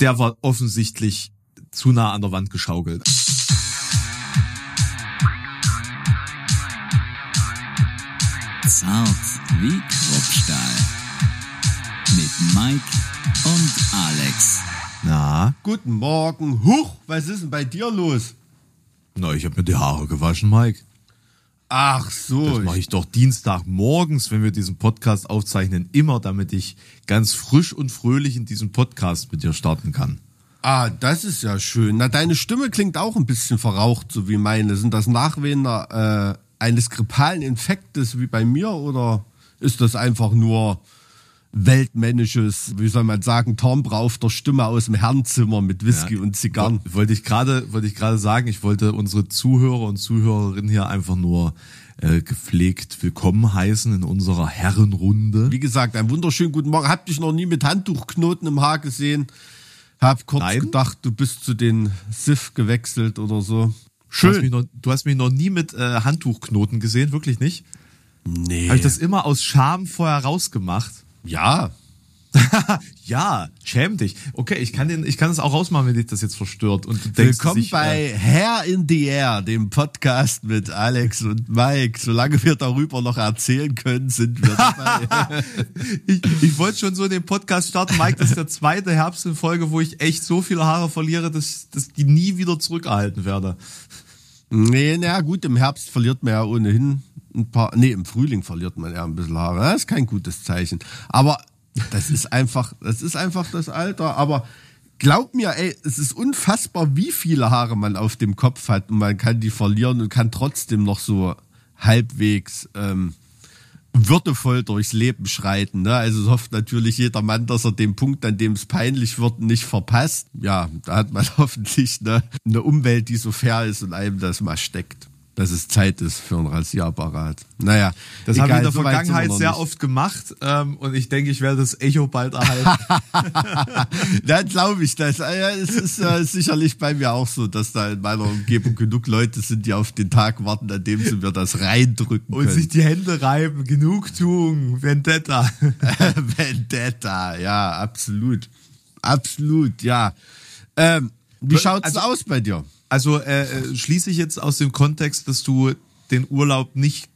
der war offensichtlich zu nah an der Wand geschaukelt. Zart wie Kruppstahl. Mit Mike und Alex. Na, Guten Morgen. Huch, was ist denn bei dir los? na, ich habe mir die Haare gewaschen, Mike. Ach so. Das mache ich doch Dienstagmorgens, wenn wir diesen Podcast aufzeichnen, immer, damit ich ganz frisch und fröhlich in diesen Podcast mit dir starten kann. ah, das ist ja schön. Na, deine Stimme klingt auch ein bisschen verraucht, so wie meine. Sind das Nachwehen äh, eines grippalen Infektes wie bei mir oder ist das einfach nur weltmännisches, wie soll man sagen, Timbre auf der Stimme aus dem Herrenzimmer mit Whisky Ja, und Zigarren? Wo- Wollte ich gerade, wollte ich gerade sagen, ich wollte unsere Zuhörer und Zuhörerinnen hier einfach nur äh, gepflegt willkommen heißen in unserer Herrenrunde. Wie gesagt, einen wunderschönen guten Morgen. Hab dich noch nie mit Handtuchknoten im Haar gesehen. Hab kurz Nein. gedacht, du bist zu den SIF gewechselt oder so. Du hast, mich Schön. noch, du hast mich noch nie mit äh, Handtuchknoten gesehen, wirklich nicht? Nee. Habe ich das immer aus Scham vorher rausgemacht? Ja. Ja, schäm dich. Okay, ich kann den, ich kann es auch rausmachen, wenn dich das jetzt verstört. Und du denkst, Willkommen dass ich, bei Hair in the Air, dem Podcast mit Alex und Mike. Solange wir darüber noch erzählen können, sind wir dabei. ich, ich wollte schon so in den Podcast starten, Mike, das ist der zweite Herbst in Folge, wo ich echt so viele Haare verliere, dass, dass die nie wieder zurückerhalten werde. nee, na gut, im Herbst verliert man ja ohnehin ein paar, nee, im Frühling verliert man ja ein bisschen Haare. Das ist kein gutes Zeichen. Aber das ist einfach, das ist einfach das Alter. Aber glaub mir, ey, es ist unfassbar, wie viele Haare man auf dem Kopf hat und man kann die verlieren und kann trotzdem noch so halbwegs, ähm, würdevoll durchs Leben schreiten. Ne? Also hofft natürlich jeder Mann, dass er den Punkt, an dem es peinlich wird, nicht verpasst. Ja, da hat man hoffentlich ne, eine Umwelt, die so fair ist und einem das mal steckt. Dass es Zeit ist für ein Rasierapparat. Naja, Das habe ich in der so Vergangenheit sehr nicht. oft gemacht ähm, und ich denke, ich werde das Echo bald erhalten. Dann glaube ich das. Ah es ist äh, sicherlich bei mir auch so, dass da in meiner Umgebung genug Leute sind, die auf den Tag warten, an dem sie mir das reindrücken und können. sich die Hände reiben. Genugtuung, Vendetta. Vendetta, ja, absolut. Absolut, ja. Ähm, wie schaut's Also- aus bei dir? Also äh, äh, schließe ich jetzt aus dem Kontext, dass du den Urlaub nicht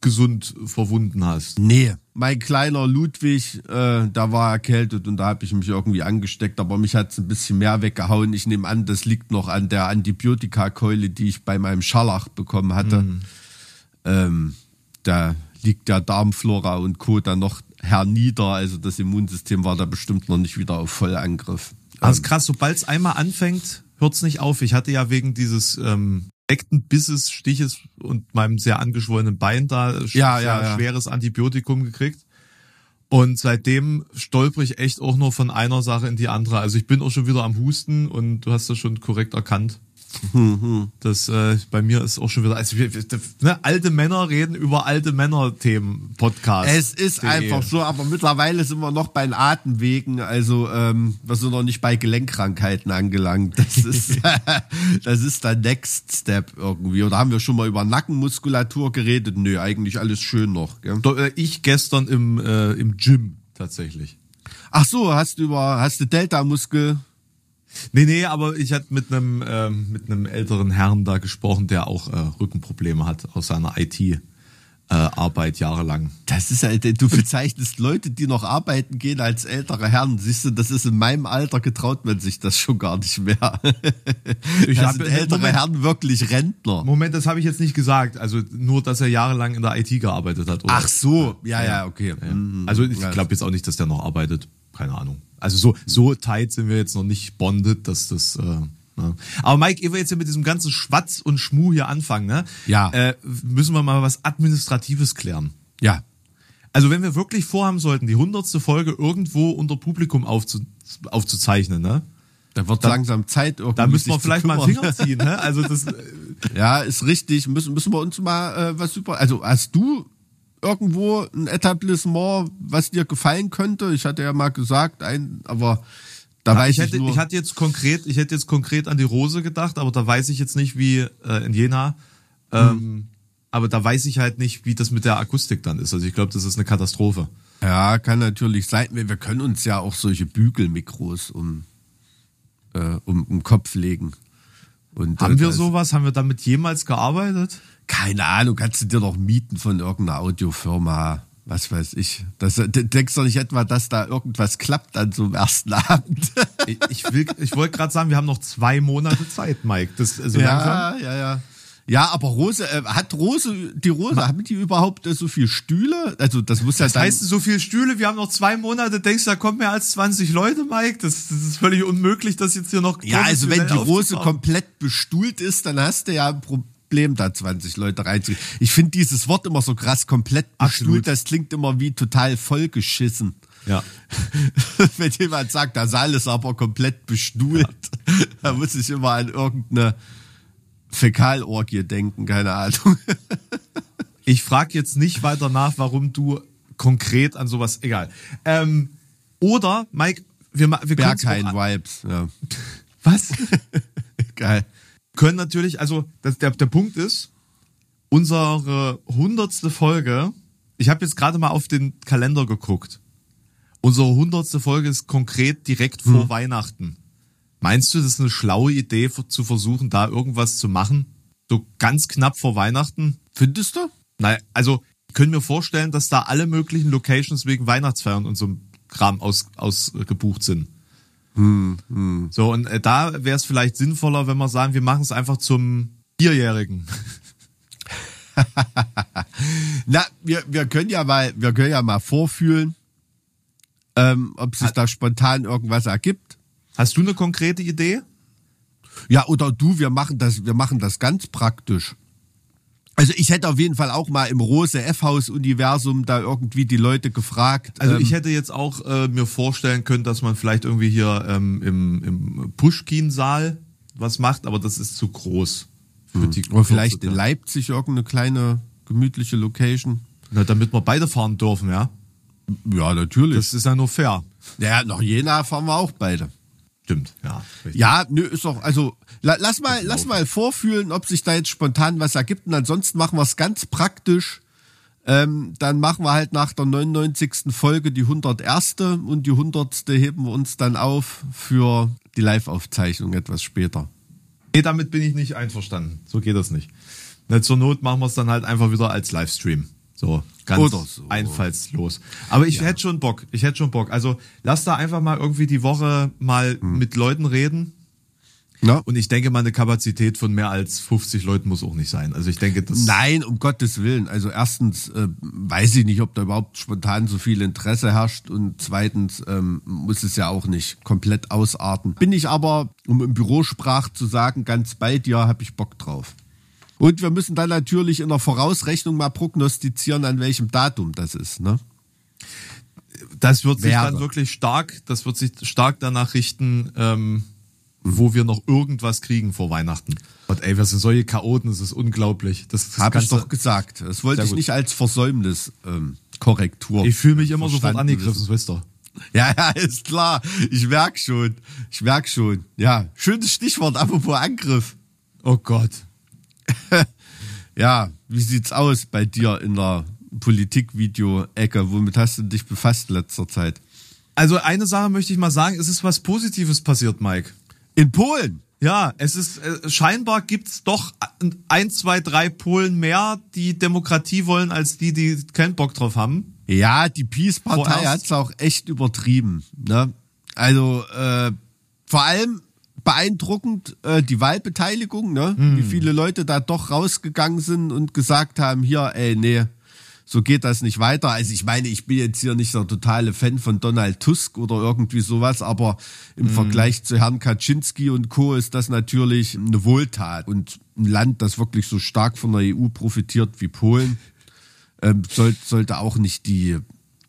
gesund verwunden hast. Nee. Mein kleiner Ludwig, äh, da war erkältet und da habe ich mich irgendwie angesteckt, aber mich hat's ein bisschen mehr weggehauen. Ich nehme an, das liegt noch an der Antibiotikakeule, die ich bei meinem Scharlach bekommen hatte. Ähm, da liegt der Darmflora und Co. dann noch hernieder. Also das Immunsystem war da bestimmt noch nicht wieder auf Vollangriff. Also krass, sobald es einmal anfängt, hört's nicht auf. Ich hatte ja wegen dieses ähm, direkten Bisses, Stiches und meinem sehr angeschwollenen Bein da äh, Ja, ja, ja. schweres Antibiotikum gekriegt. Und seitdem stolper ich echt auch nur von einer Sache in die andere. Also ich bin auch schon wieder am Husten und du hast das schon korrekt erkannt. Das äh, bei mir ist auch schon wieder, also wir, ne, alte Männer reden über alte Männer-Themen Podcast. Es ist einfach so, aber mittlerweile sind wir noch bei den Atemwegen, also ähm, wir sind noch nicht bei Gelenkkrankheiten angelangt. Das ist, das ist der Next Step irgendwie. Oder haben wir schon mal über Nackenmuskulatur geredet? Nö, eigentlich alles schön noch. Gell? Äh, Ich gestern im, äh, im Gym tatsächlich. Ach so, hast du über, hast du Delta-Muskel? Nee, nee, aber ich hatte mit einem ähm, mit einem älteren Herrn da gesprochen, der auch äh, Rückenprobleme hat aus seiner IT äh, Arbeit jahrelang. Das ist halt, du bezeichnest Leute, die noch arbeiten gehen als ältere Herren. Siehst du, das ist in meinem Alter getraut man sich das schon gar nicht mehr. Ich das sind ältere Moment. Herren wirklich Rentner. Moment, das habe ich jetzt nicht gesagt. Also nur, dass er jahrelang in der IT gearbeitet hat. Oder? Ach so, ja, ja, okay. Ja. Mhm. Also ich Ja. glaube jetzt auch nicht, dass der noch arbeitet. Keine Ahnung. Also so so tight sind wir jetzt noch nicht bonded, dass das. Äh, ne? Aber Mike, ehe wir jetzt hier mit diesem ganzen Schwatz und Schmuh hier anfangen, ne? Ja. Äh, müssen wir mal was Administratives klären. Ja, Also wenn wir wirklich vorhaben sollten, die hundertste Folge irgendwo unter Publikum aufzu aufzuzeichnen, ne? Da wird langsam Zeit irgendwie. Da müssen wir vielleicht mal einen. Finger ziehen, ne? Also das, äh, Ja, ist richtig. Müssen, müssen wir uns mal äh, was super. Also hast du irgendwo ein Etablissement, was dir gefallen könnte? Ich hatte ja mal gesagt, ein, aber da weiß ich ich, hätte, nur. ich hatte jetzt konkret, ich hätte jetzt konkret an die Rose gedacht, aber da weiß ich jetzt nicht, wie äh, in Jena. Ähm, aber da weiß ich halt nicht, wie das mit der Akustik dann ist. Also ich glaube, das ist eine Katastrophe. ja, kann natürlich sein. Wir, wir können uns ja auch solche Bügelmikros um um den Kopf legen. Und, Haben äh, wir sowas? Haben wir damit jemals gearbeitet? Keine Ahnung, kannst du dir doch mieten von irgendeiner Audiofirma, was weiß ich. Das, d- denkst du nicht etwa, dass da irgendwas klappt an so einem ersten Abend? Ich, ich, will- ich wollte gerade sagen, wir haben noch zwei Monate Zeit, Mike. Das, also langsam. ja, ja, ja. Ja, aber Rose, äh, hat Rose, die Rose, haben die überhaupt äh, so viel Stühle? Also das muss ja Das heißt, so viele Stühle, wir haben noch zwei Monate, denkst du, da kommen mehr als 20 Leute, Mike? Das, das ist völlig unmöglich, das jetzt hier noch ja, also wenn die Rose komplett bestuhlt ist, dann hast du ja ein Problem, da 20 Leute reinzukriegen. Ich finde dieses Wort immer so krass, komplett bestuhlt, Absolut. das klingt immer wie total vollgeschissen. Ja. Wenn jemand sagt, der Saal ist aber komplett bestuhlt, da muss ich immer an irgendeine Fäkalorgie denken, keine Ahnung. Ich frage jetzt nicht weiter nach, warum du konkret an sowas, egal. Ähm, oder, Mike, wir, wir können Berghain-Vibes, ja. Was? Geil. Können natürlich, also das, der, der Punkt ist, unsere hundertste Folge, ich habe jetzt gerade mal auf den Kalender geguckt. Unsere hundertste Folge ist konkret direkt vor Hm. Weihnachten. Meinst du, das ist eine schlaue Idee, zu versuchen, da irgendwas zu machen? So ganz knapp vor Weihnachten? Findest du? Naja, also ich könnte mir vorstellen, dass da alle möglichen Locations wegen Weihnachtsfeiern und so Kram aus, ausgebucht sind. So, und äh, da wäre es vielleicht sinnvoller, wenn wir sagen, wir machen es einfach zum Vierjährigen. Na, wir, wir können ja mal, wir können ja mal vorfühlen, ähm, ob sich da spontan irgendwas ergibt. Hast du eine konkrete Idee? Ja, oder du, wir machen das, wir machen das ganz praktisch. Also ich hätte auf jeden Fall auch mal im Rose F-Haus-Universum da irgendwie die Leute gefragt. Also ähm, ich hätte jetzt auch äh, mir vorstellen können, dass man vielleicht irgendwie hier ähm, im, im Pushkin-Saal was macht, aber das ist zu groß. Für die oder vielleicht in. Leipzig irgendeine kleine gemütliche Location. Na, damit wir beide fahren dürfen, ja. Ja, natürlich. Das ist ja nur fair. ja, nach Jena fahren wir auch beide. Stimmt, ja. richtig. Ja, nö, ist doch, also la, lass mal, lass mal vorfühlen, ob sich da jetzt spontan was ergibt. Und ansonsten machen wir es ganz praktisch. Ähm, dann machen wir halt nach der 99. Folge die 101. und die 100. heben wir uns dann auf für die Live-Aufzeichnung etwas später. Nee, damit bin ich nicht einverstanden. So geht das nicht. Na, zur Not machen wir es dann halt einfach wieder als Livestream. So, ganz so. einfallslos. Aber ich hätte schon Bock. Ich hätte schon Bock. Also lass da einfach mal irgendwie die Woche mal Hm. mit Leuten reden. Na? Und ich denke mal, eine Kapazität von mehr als 50 Leuten muss auch nicht sein. Also ich denke, das. Nein, um Gottes Willen. Also erstens äh, weiß ich nicht, ob da überhaupt spontan so viel Interesse herrscht und zweitens ähm, muss es ja auch nicht komplett ausarten. Bin ich aber, um im Bürosprach zu sagen, ganz bei dir, habe ich Bock drauf. Und wir müssen dann natürlich in der Vorausrechnung mal prognostizieren, an welchem Datum das ist. Ne? Das wird sich Wäre. dann wirklich stark, das wird sich stark danach richten, ähm, wo wir noch irgendwas kriegen vor Weihnachten. Und ey, wir sind solche Chaoten, das ist unglaublich. Das, das Habe ich doch gesagt. Das wollte ich gut. nicht als Versäumnis ähm, Korrektur. Ich fühle mich immer sofort angegriffen, ihr. Ja, ja, ist klar. Ich merk schon. Ich merk schon. Ja, schönes Stichwort, apropos Angriff. Oh Gott. Ja, wie sieht's aus bei dir in der Politikvideo-Ecke? Womit hast du dich befasst in letzter Zeit? Also eine Sache möchte ich mal sagen, es ist was Positives passiert, Mike. In Polen. Ja, es ist äh, scheinbar gibt's doch ein, zwei, drei Polen mehr, die Demokratie wollen, als die, die keinen Bock drauf haben. Ja, die Peace-Partei Vorerst. hat's auch echt übertrieben. Ne? Also äh, vor allem beeindruckend äh, die Wahlbeteiligung, ne? Hm. wie viele Leute da doch rausgegangen sind und gesagt haben, hier, ey, nee, so geht das nicht weiter. Also ich meine, ich bin jetzt hier nicht der totale Fan von Donald Tusk oder irgendwie sowas, aber im Hm. Vergleich zu Herrn Kaczynski und Co. ist das natürlich eine Wohltat. Und ein Land, das wirklich so stark von der EU profitiert wie Polen, ähm, soll, sollte auch nicht die,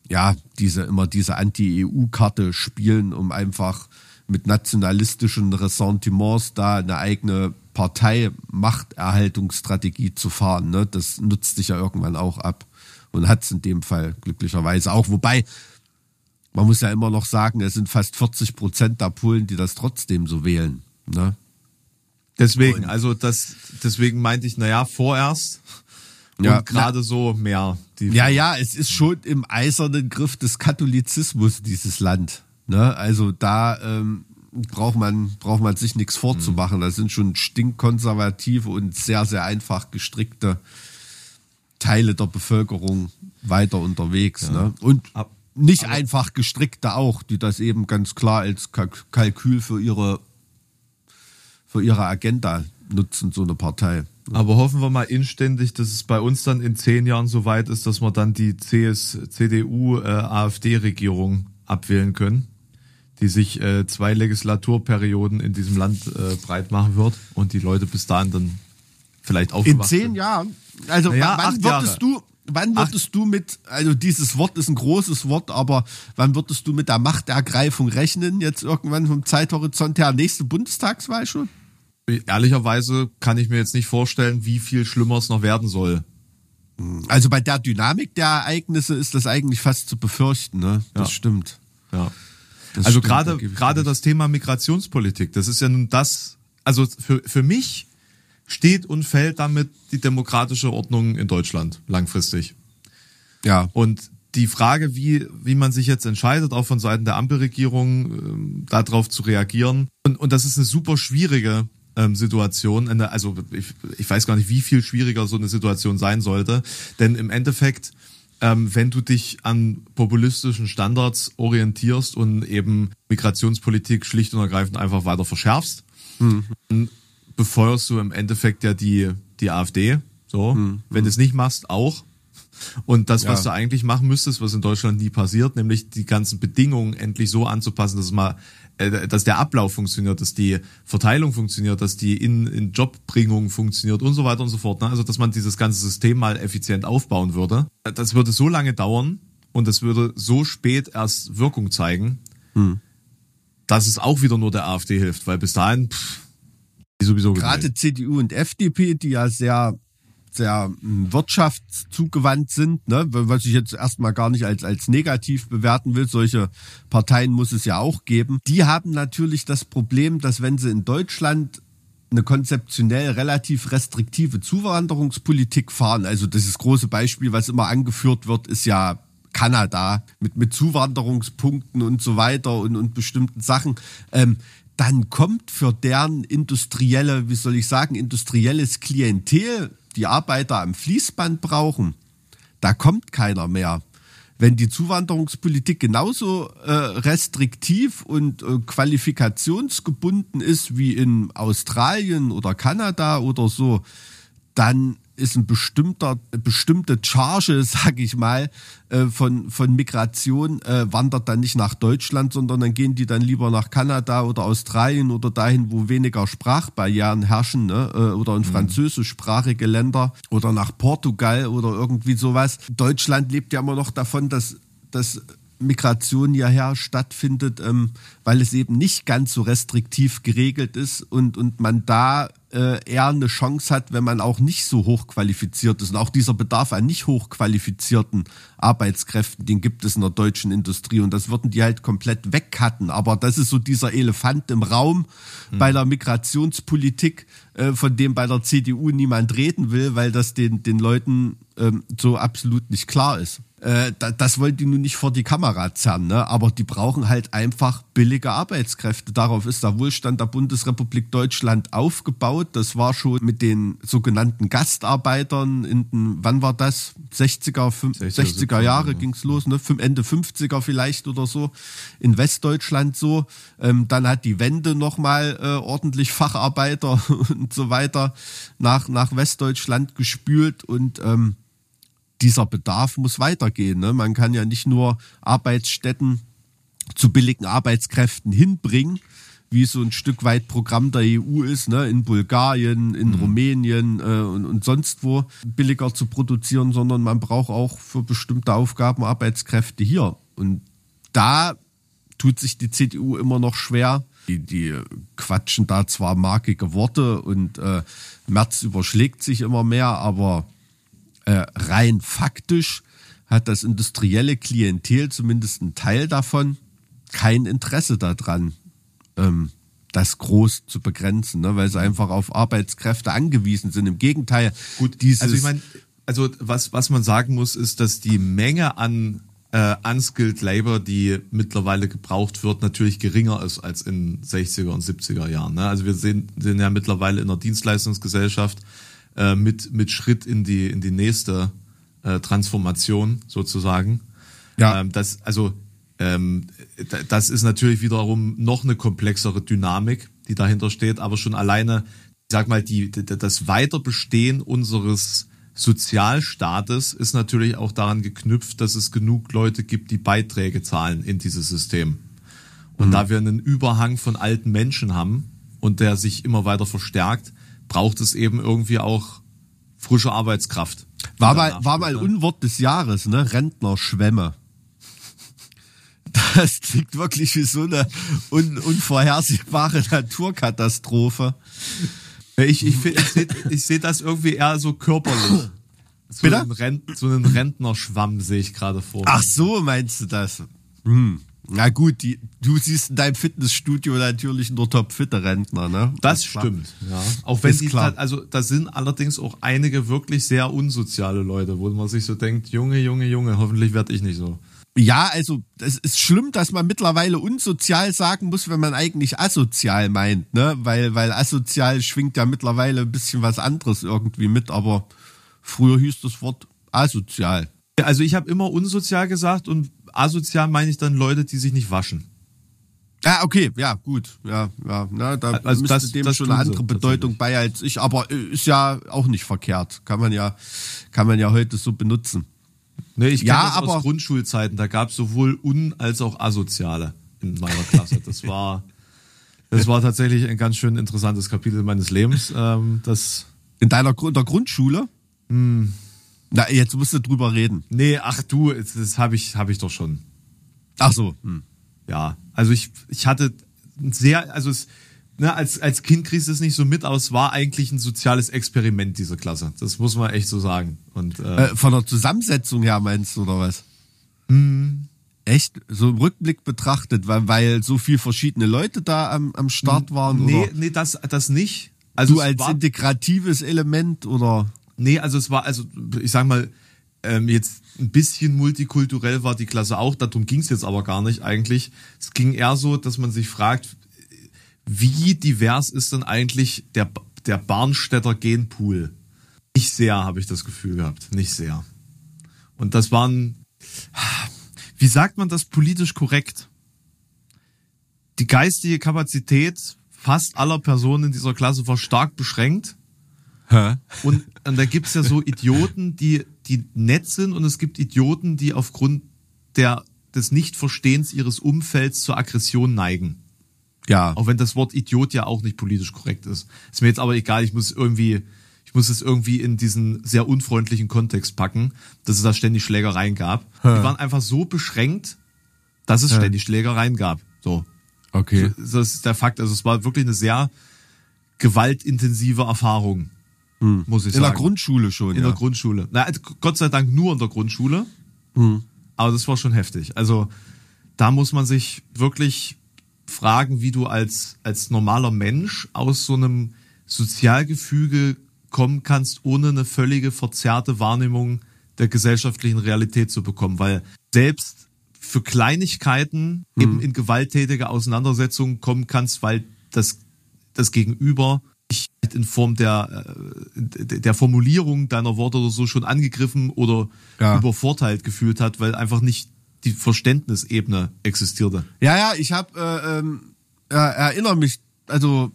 ja, diese, immer diese Anti-EU-Karte spielen, um einfach mit nationalistischen Ressentiments da eine eigene Partei-Machterhaltungsstrategie zu fahren. Ne? Das nutzt sich ja irgendwann auch ab und hat es in dem Fall glücklicherweise auch. Wobei, man muss ja immer noch sagen, es sind fast 40 Prozent der Polen, die das trotzdem so wählen. Ne? Deswegen, also das, deswegen meinte ich, naja, vorerst und Ja, gerade so mehr. Die Ja, ja, es ist schon im eisernen Griff des Katholizismus, dieses Land. Ne? Also da ähm, braucht man, braucht man sich nichts vorzumachen. Das sind schon stinkkonservative und sehr, sehr einfach gestrickte Teile der Bevölkerung weiter unterwegs. Ne? Und Ab- nicht einfach gestrickte auch, die das eben ganz klar als Kalk- Kalkül für ihre, für ihre Agenda nutzen, so eine Partei. Aber hoffen wir mal inständig, dass es bei uns dann in zehn Jahren so weit ist, dass wir dann die CS, CDU, äh, AfD-Regierung abwählen können, die sich äh, zwei Legislaturperioden in diesem Land äh, breit machen wird und die Leute bis dahin dann vielleicht In aufgewacht zehn sind. Jahren? Also Naja, wann acht würdest Jahre. du, wann würdest du mit, also dieses Wort ist ein großes Wort, aber wann würdest du mit der Machtergreifung rechnen? Jetzt irgendwann vom Zeithorizont her, nächste Bundestagswahl schon? Ehrlicherweise kann ich mir jetzt nicht vorstellen, wie viel schlimmer es noch werden soll. Also bei der Dynamik der Ereignisse ist das eigentlich fast zu befürchten, ne? Das Ja. stimmt. Ja. Das also gerade gerade das Thema Migrationspolitik, das ist ja nun das, also für, für mich steht und fällt damit die demokratische Ordnung in Deutschland langfristig. Ja. Und die Frage, wie, wie man sich jetzt entscheidet, auch von Seiten der Ampelregierung, ähm, darauf zu reagieren. Und, und das ist eine super schwierige ähm, Situation. Also ich, ich weiß gar nicht, wie viel schwieriger so eine Situation sein sollte. Denn im Endeffekt, ähm, wenn du dich an populistischen Standards orientierst und eben Migrationspolitik schlicht und ergreifend einfach weiter verschärfst, dann befeuerst du im Endeffekt ja die, die AfD. So, wenn du es nicht machst, auch. Und das, was Ja. du eigentlich machen müsstest, was in Deutschland nie passiert, nämlich die ganzen Bedingungen endlich so anzupassen, dass mal, äh, dass der Ablauf funktioniert, dass die Verteilung funktioniert, dass die in, in Jobbringung funktioniert und so weiter und so fort. Ne? Also, dass man dieses ganze System mal effizient aufbauen würde. Das würde so lange dauern und das würde so spät erst Wirkung zeigen, dass es auch wieder nur der AfD hilft, weil bis dahin, pff, die sowieso Gerade. CDU und FDP, die ja sehr, sehr mh, wirtschaftszugewandt sind, ne? was ich jetzt erstmal gar nicht als, als negativ bewerten will, solche Parteien muss es ja auch geben, die haben natürlich das Problem, dass wenn sie in Deutschland eine konzeptionell relativ restriktive Zuwanderungspolitik fahren. Also das große Beispiel, was immer angeführt wird, ist ja Kanada mit, mit Zuwanderungspunkten und so weiter und, und bestimmten Sachen. Ähm, dann kommt für deren industrielle, wie soll ich sagen, industrielles Klientel, die Arbeiter am Fließband brauchen, da kommt keiner mehr. Wenn die Zuwanderungspolitik genauso äh, restriktiv und äh, qualifikationsgebunden ist wie in Australien oder Kanada oder so, dann ist ein bestimmter, bestimmte Charge, sag ich mal, äh, von, von Migration äh, wandert dann nicht nach Deutschland, sondern dann gehen die dann lieber nach Kanada oder Australien oder dahin, wo weniger Sprachbarrieren herrschen, ne? äh, oder in französischsprachige Länder oder nach Portugal oder irgendwie sowas. Deutschland lebt ja immer noch davon, dass, dass Migration hierher stattfindet, ähm, weil es eben nicht ganz so restriktiv geregelt ist und, und man da äh, eher eine Chance hat, wenn man auch nicht so hochqualifiziert ist. Und auch dieser Bedarf an nicht hochqualifizierten Arbeitskräften, den gibt es in der deutschen Industrie und das würden die halt komplett wegcutten. Aber das ist so dieser Elefant im Raum bei der Migrationspolitik, äh, von dem bei der CDU niemand reden will, weil das den, den Leuten ähm, so absolut nicht klar ist. Äh, da, das wollen die nun nicht vor die Kamera zerren, ne? aber die brauchen halt einfach billige Arbeitskräfte. Darauf ist der Wohlstand der Bundesrepublik Deutschland aufgebaut. Das war schon mit den sogenannten Gastarbeitern in den, wann war das? 60er, 50, 60er, 60er Jahre ja. ging's los, ne? Ende 50er vielleicht oder so, in Westdeutschland so. Ähm, dann hat die Wende nochmal äh, ordentlich Facharbeiter und so weiter nach, nach Westdeutschland gespült und ähm, dieser Bedarf muss weitergehen. Ne? Man kann ja nicht nur Arbeitsstätten zu billigen Arbeitskräften hinbringen, wie so ein Stück weit Programm der EU ist, ne? in Bulgarien, in Rumänien äh, und, und sonst wo billiger zu produzieren, sondern man braucht auch für bestimmte Aufgaben Arbeitskräfte hier. Und da tut sich die CDU immer noch schwer. Die, die quatschen da zwar markige Worte und äh, Merz überschlägt sich immer mehr, aber äh, rein faktisch hat das industrielle Klientel, zumindest ein Teil davon, kein Interesse daran, ähm, das groß zu begrenzen, ne? weil sie einfach auf Arbeitskräfte angewiesen sind. Im Gegenteil, Gut, dieses, also ich meine, also was, was man sagen muss, ist, dass die Menge an äh, unskilled Labor, die mittlerweile gebraucht wird, natürlich geringer ist als in 60er und 70er Jahren. Ne? Also wir sehen, sind ja mittlerweile in einer Dienstleistungsgesellschaft äh, mit, mit Schritt in die, in die nächste äh, Transformation sozusagen. Ja. Ähm, das, also ähm, das ist natürlich wiederum noch eine komplexere Dynamik, die dahinter steht, aber schon alleine, ich sag mal, die, das Weiterbestehen unseres Sozialstaates ist natürlich auch daran geknüpft, dass es genug Leute gibt, die Beiträge zahlen in dieses System. Und da wir einen Überhang von alten Menschen haben und der sich immer weiter verstärkt, braucht es eben irgendwie auch frische Arbeitskraft. War mal, war mal? Unwort des Jahres, ne? Rentnerschwämme. Das klingt wirklich wie so eine un unvorhersehbare Naturkatastrophe. Ich, ich, ich sehe ich seh das irgendwie eher so körperlich. So Bitte? einen, Rent, so einen Rentnerschwamm sehe ich gerade vor. Ach so, meinst du das? Hm. Na gut, die, du siehst in deinem Fitnessstudio natürlich nur topfitte Rentner, ne? das war- stimmt, ja. Auch wenn klar. also da sind allerdings auch einige wirklich sehr unsoziale Leute, wo man sich so denkt, Junge, Junge, Junge, hoffentlich werde ich nicht so. Ja, also es ist schlimm, dass man mittlerweile unsozial sagen muss, wenn man eigentlich asozial meint, ne? Weil, weil asozial schwingt ja mittlerweile ein bisschen was anderes irgendwie mit, aber früher hieß das Wort asozial. Also ich habe immer unsozial gesagt und asozial meine ich dann Leute, die sich nicht waschen. Ah, okay, ja, gut, ja, ja, na, da Also müsste das- dem das schon eine sie andere Bedeutung bei als ich, aber äh, ist ja auch nicht verkehrt, kann man ja, kann man ja heute so benutzen. Nee, ich kenne Ja, das aber- aus Grundschulzeiten, da gab es sowohl un- als auch asoziale in meiner Klasse. Das war, das war tatsächlich ein ganz schön interessantes Kapitel meines Lebens. Ähm, das, In deiner in der Grundschule? Hm. Na, jetzt musst du drüber reden. nee, ach du, das, habe ich, hab ich doch schon. Ach so. Hm. Ja, also ich, ich hatte ein sehr, also es, ne, als, als Kind kriegst du es nicht so mit, aber es war eigentlich ein soziales Experiment, diese Klasse. Das muss man echt so sagen. Und äh, Äh, von der Zusammensetzung her meinst du, oder was? Hm. Echt? So im Rückblick betrachtet, weil, weil so viel verschiedene Leute da am, am Start waren? nee, oder nee, das, das nicht. Also du als war, integratives Element oder? Nee, also es war, also ich sag mal, ähm, jetzt ein bisschen multikulturell war die Klasse auch, darum ging es jetzt aber gar nicht eigentlich. Es ging eher so, dass man sich fragt, wie divers ist denn eigentlich der, der Barnstädter Genpool? Nicht sehr, habe ich das Gefühl gehabt. Nicht sehr. Und das waren, wie sagt man das politisch korrekt? Die geistige Kapazität fast aller Personen in dieser Klasse war stark beschränkt. Hä? Und, und da gibt's ja so Idioten, die, die nett sind und es gibt Idioten, die aufgrund der, des Nichtverstehens ihres Umfelds zur Aggression neigen. Ja. Auch wenn das Wort Idiot ja auch nicht politisch korrekt ist. Ist mir jetzt aber egal, ich muss irgendwie, ich muss es irgendwie in diesen sehr unfreundlichen Kontext packen, dass es da ständig Schlägereien gab. Die waren einfach so beschränkt, dass es ständig Schlägereien gab. So. Okay. Das ist der Fakt. Also es war wirklich eine sehr gewaltintensive Erfahrung, muss ich In sagen. der Grundschule schon, In ja. der Grundschule. Na, also Gott sei Dank nur in der Grundschule. Hm. Aber das war schon heftig. Also da muss man sich wirklich fragen, wie du als, als normaler Mensch aus so einem Sozialgefüge kommen kannst, ohne eine völlige verzerrte Wahrnehmung der gesellschaftlichen Realität zu bekommen. Weil selbst für Kleinigkeiten eben in gewalttätige Auseinandersetzungen kommen kannst, weil das, das Gegenüber dich in Form der, äh, der Formulierung deiner Worte oder so schon angegriffen oder Ja. übervorteilt gefühlt hat, weil einfach nicht die Verständnisebene existierte. Ja, ja, ich habe, äh, ähm, äh, erinnere mich, also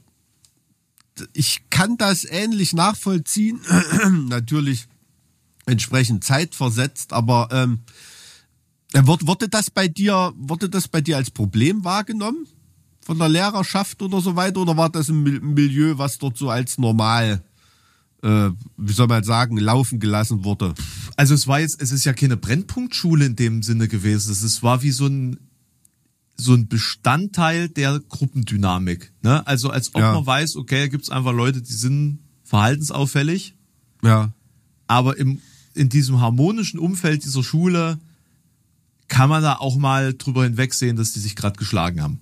ich kann das ähnlich nachvollziehen, natürlich entsprechend zeitversetzt, aber ähm, äh, wurde, wurde das bei dir, wurde das bei dir als Problem wahrgenommen von der Lehrerschaft oder so weiter, oder war das ein Mil- Milieu, was dort so als normal, äh, wie soll man sagen, laufen gelassen wurde? Also es war jetzt, es ist ja keine Brennpunktschule in dem Sinne gewesen. Es war wie so ein so ein Bestandteil der Gruppendynamik. Ne? Also als ob Ja. man weiß, okay, da gibt's einfach Leute, die sind verhaltensauffällig, Ja. aber im, in diesem harmonischen Umfeld dieser Schule kann man da auch mal drüber hinwegsehen, dass die sich gerade geschlagen haben.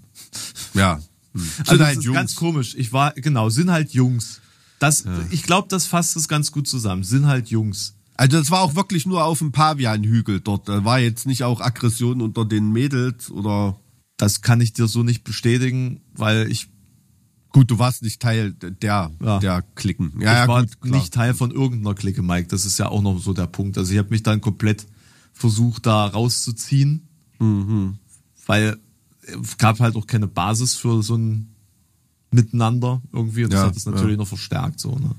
Ja. Hm. Also Sind das halt ist Jungs. ganz komisch. Ich war, genau, sind halt Jungs. Das, Ich glaube, das fasst es ganz gut zusammen. Sind halt Jungs. Also das war auch wirklich nur auf dem Pavianhügel dort. Da war jetzt nicht auch Aggression unter den Mädels oder. Das kann ich dir so nicht bestätigen, weil ich Gut, du warst nicht Teil der, Ja. der Klicken. ich Ja, ja, war gut, nicht Teil von irgendeiner Clique, Mike. Das ist ja auch noch so der Punkt. Also ich habe mich dann komplett versucht, da rauszuziehen, Mhm. weil gab halt auch keine Basis für so ein Miteinander irgendwie. Und das Ja, hat es natürlich ja. noch verstärkt. So, ne?